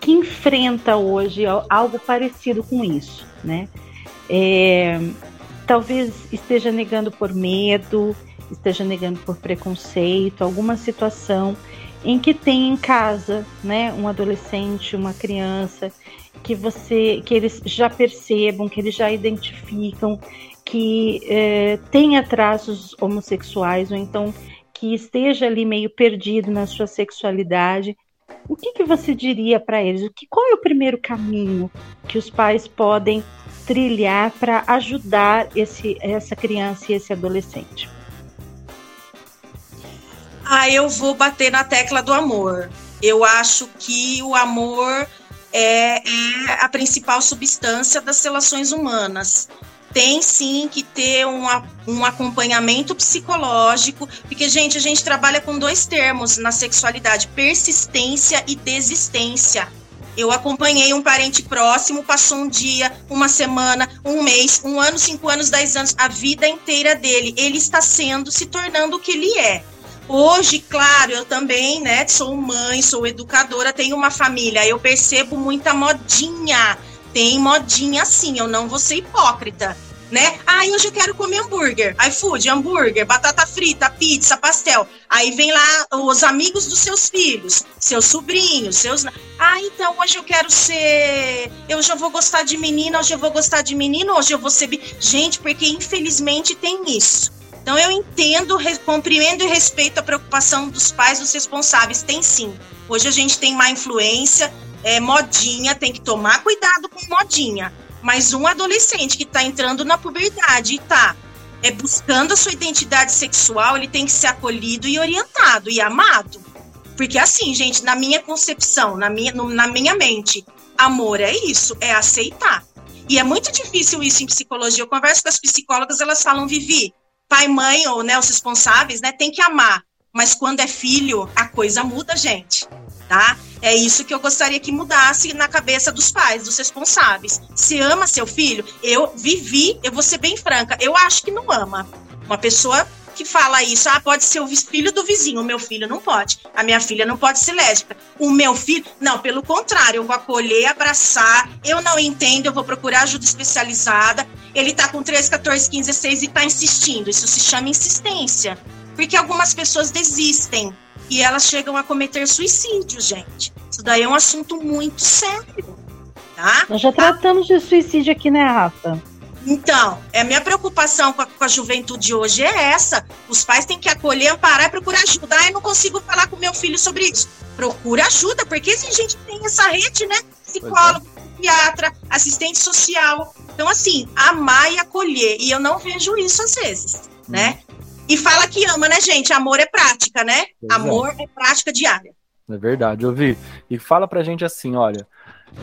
que enfrenta hoje algo parecido com isso, né? É, talvez esteja negando por medo, esteja negando por preconceito, alguma situação em que tem em casa, né, um adolescente, uma criança, que você, que eles já percebam, que eles já identificam que é, tem atrasos homossexuais ou então que esteja ali meio perdido na sua sexualidade, o que, que você diria para eles? O que, qual é o primeiro caminho que os pais podem trilhar para ajudar esse, essa criança e esse adolescente? Ah, eu vou bater na tecla do amor. Eu acho que o amor é, é a principal substância das relações humanas tem sim que ter um, um acompanhamento psicológico, porque, gente, a gente trabalha com dois termos na sexualidade: persistência e desistência. Eu acompanhei um parente próximo, passou um dia, uma semana, um mês, um ano, cinco anos, dez anos, a vida inteira dele. Ele está sendo, se tornando o que ele é. Hoje, claro, eu também, né, sou mãe, sou educadora, tenho uma família, eu percebo muita modinha. Tem modinha assim, eu não vou ser hipócrita, né? Ah, hoje eu quero comer hambúrguer. iFood, hambúrguer, batata frita, pizza, pastel. Aí vem lá os amigos dos seus filhos, seus sobrinhos, seus. Ah, então hoje eu quero ser. Eu já vou gostar de menina, hoje eu vou gostar de menino, hoje eu vou ser. Gente, porque infelizmente tem isso. Então eu entendo, compreendo e respeito a preocupação dos pais, dos responsáveis. Tem sim. Hoje a gente tem má influência, é, modinha, tem que tomar cuidado com modinha. Mas um adolescente que está entrando na puberdade e está é, buscando a sua identidade sexual, ele tem que ser acolhido e orientado e amado. Porque assim, gente, na minha concepção, na minha, no, na minha mente, amor é isso, é aceitar. E é muito difícil isso em psicologia. Eu converso com as psicólogas, elas falam, Vivi, pai, mãe ou né, os responsáveis, né, tem que amar. Mas quando é filho, a coisa muda, gente, tá? É isso que eu gostaria que mudasse na cabeça dos pais, dos responsáveis. Se ama seu filho, eu vivi, eu vou ser bem franca, eu acho que não ama. Uma pessoa que fala isso, ah, pode ser o filho do vizinho, o meu filho não pode, a minha filha não pode ser lésbica, o meu filho, não, pelo contrário, eu vou acolher, abraçar, eu não entendo, eu vou procurar ajuda especializada, ele tá com 13, 14, 15, 16 e tá insistindo, isso se chama insistência, porque algumas pessoas desistem e elas chegam a cometer suicídio, gente. Isso daí é um assunto muito sério, tá? Nós já tratamos de suicídio aqui, né, Rafa? Então, é a minha preocupação com a, com a, juventude hoje é essa. Os pais têm que acolher, amparar e procurar ajuda. Ah, eu não consigo falar com meu filho sobre isso. Procura ajuda, porque a gente tem essa rede, né? Psicólogo, é. psiquiatra, assistente social. Então, assim, amar e acolher. E eu não vejo isso às vezes, hum. né? E fala que ama, né, gente? Amor é prática, né? Pois Amor é. é. prática diária. É verdade, eu vi. E fala pra gente assim, olha,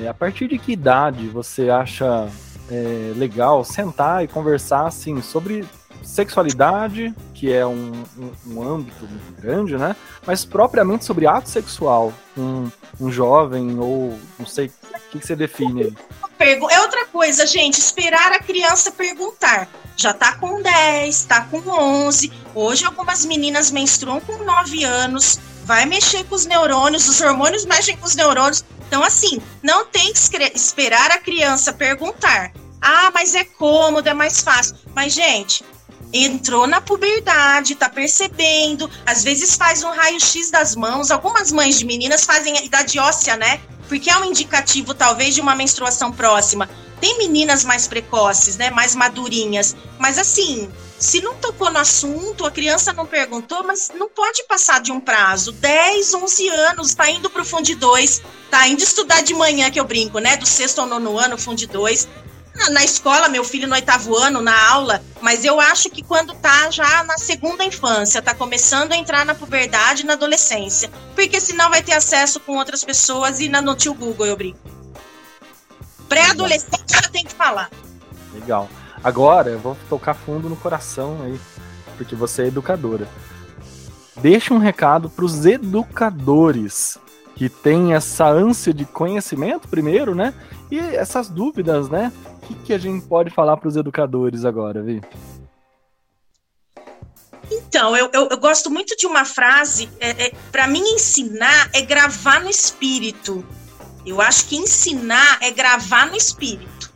é, a partir de que idade você acha é, legal sentar e conversar assim sobre sexualidade, que é um, um, um, âmbito muito grande, né? Mas propriamente sobre ato sexual, um, um jovem ou não sei o que, que você define aí. É outra coisa, gente, esperar a criança perguntar. Já tá com 10, tá com 11. Hoje algumas meninas menstruam com 9 anos. Vai mexer com os neurônios, os hormônios mexem com os neurônios. Então, assim, não tem que esperar a criança perguntar. Ah, mas é cômodo, é mais fácil. Mas, gente, entrou na puberdade, tá percebendo, às vezes faz um raio-x das mãos. Algumas mães de meninas fazem a idade óssea, né? Porque é um indicativo talvez de uma menstruação próxima. Tem meninas mais precoces, né, mais madurinhas, mas assim, se não tocou no assunto, a criança não perguntou, mas não pode passar de um prazo. 10, 11 anos, tá indo pro Fundo 2, tá indo estudar de manhã, que eu brinco, né? Do sexto ao nono ano, Fundo 2 na, escola, meu filho no oitavo ano, na aula, mas eu acho que quando tá já na segunda infância, tá começando a entrar na puberdade e na adolescência. Porque senão vai ter acesso com outras pessoas e na, no tio Google, eu brinco. Pré-adolescente já tem que falar. Legal. Agora eu vou tocar fundo no coração aí, porque você é educadora. Deixa um recado para os educadores que tem essa ânsia de conhecimento primeiro, né? E essas dúvidas, né? O que, que a gente pode falar para os educadores agora, Vi? Então, eu, eu, eu, gosto muito de uma frase. É, é para mim, ensinar é gravar no espírito. Eu acho que ensinar é gravar no espírito,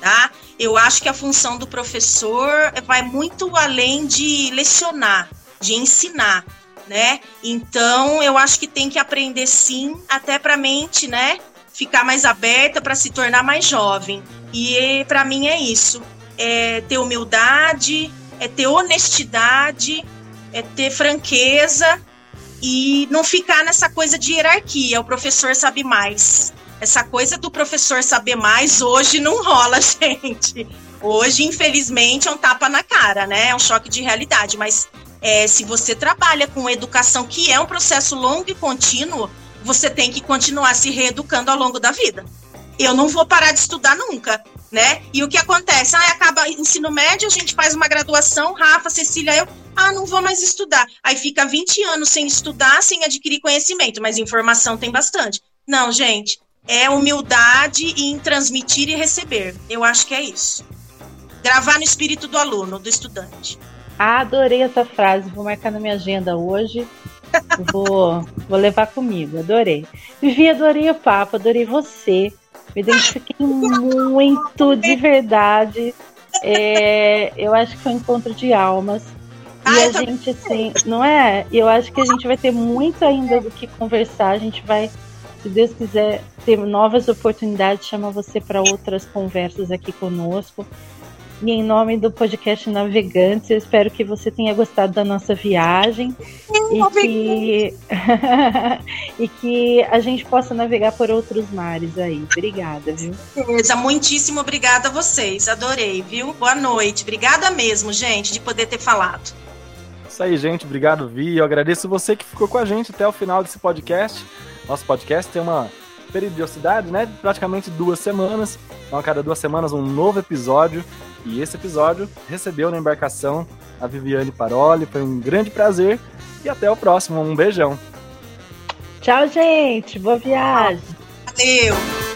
tá? Eu acho que a função do professor vai muito além de lecionar, de ensinar, né? Então, eu acho que tem que aprender sim, até para a mente, né, ficar mais aberta para se tornar mais jovem. E para mim é isso, é ter humildade, é ter honestidade, é ter franqueza e não ficar nessa coisa de hierarquia. O professor sabe mais. Essa coisa do professor saber mais hoje não rola, gente. Hoje, infelizmente, é um tapa na cara, né? É um choque de realidade. Mas é, se você trabalha com educação, que é um processo longo e contínuo, você tem que continuar se reeducando ao longo da vida. Eu não vou parar de estudar nunca, né? E o que acontece? Ah, acaba ensino médio, a gente faz uma graduação, Rafa, Cecília, eu, ah, não vou mais estudar. Aí fica 20 anos sem estudar, sem adquirir conhecimento, mas informação tem bastante. Não, gente, é humildade em transmitir e receber. Eu acho que é isso. Gravar no espírito do aluno, do estudante. Adorei essa frase, vou marcar na minha agenda hoje. Vou, vou levar comigo, adorei. Vivi, adorei o papo, adorei você. Me identifiquei muito, de verdade. É, eu acho que foi um encontro de almas. E a gente, assim, não é? Eu acho que a gente vai ter muito ainda do que conversar. A gente vai se Deus quiser ter novas oportunidades, chama você para outras conversas aqui conosco. E em nome do podcast Navegantes, eu espero que você tenha gostado da nossa viagem e que, e que a gente possa navegar por outros mares aí. Obrigada, viu? Beleza, muitíssimo obrigada a vocês. Adorei, viu? Boa noite. Obrigada mesmo, gente, de poder ter falado. Isso aí, gente. Obrigado, Vi. Eu agradeço você que ficou com a gente até o final desse podcast. Nosso podcast tem uma periodicidade, né? De praticamente duas semanas. Então, a cada duas semanas, um novo episódio. E esse episódio recebeu na embarcação a Viviane Paroli. Foi um grande prazer. E até o próximo. Um beijão. Tchau, gente. Boa viagem. Valeu.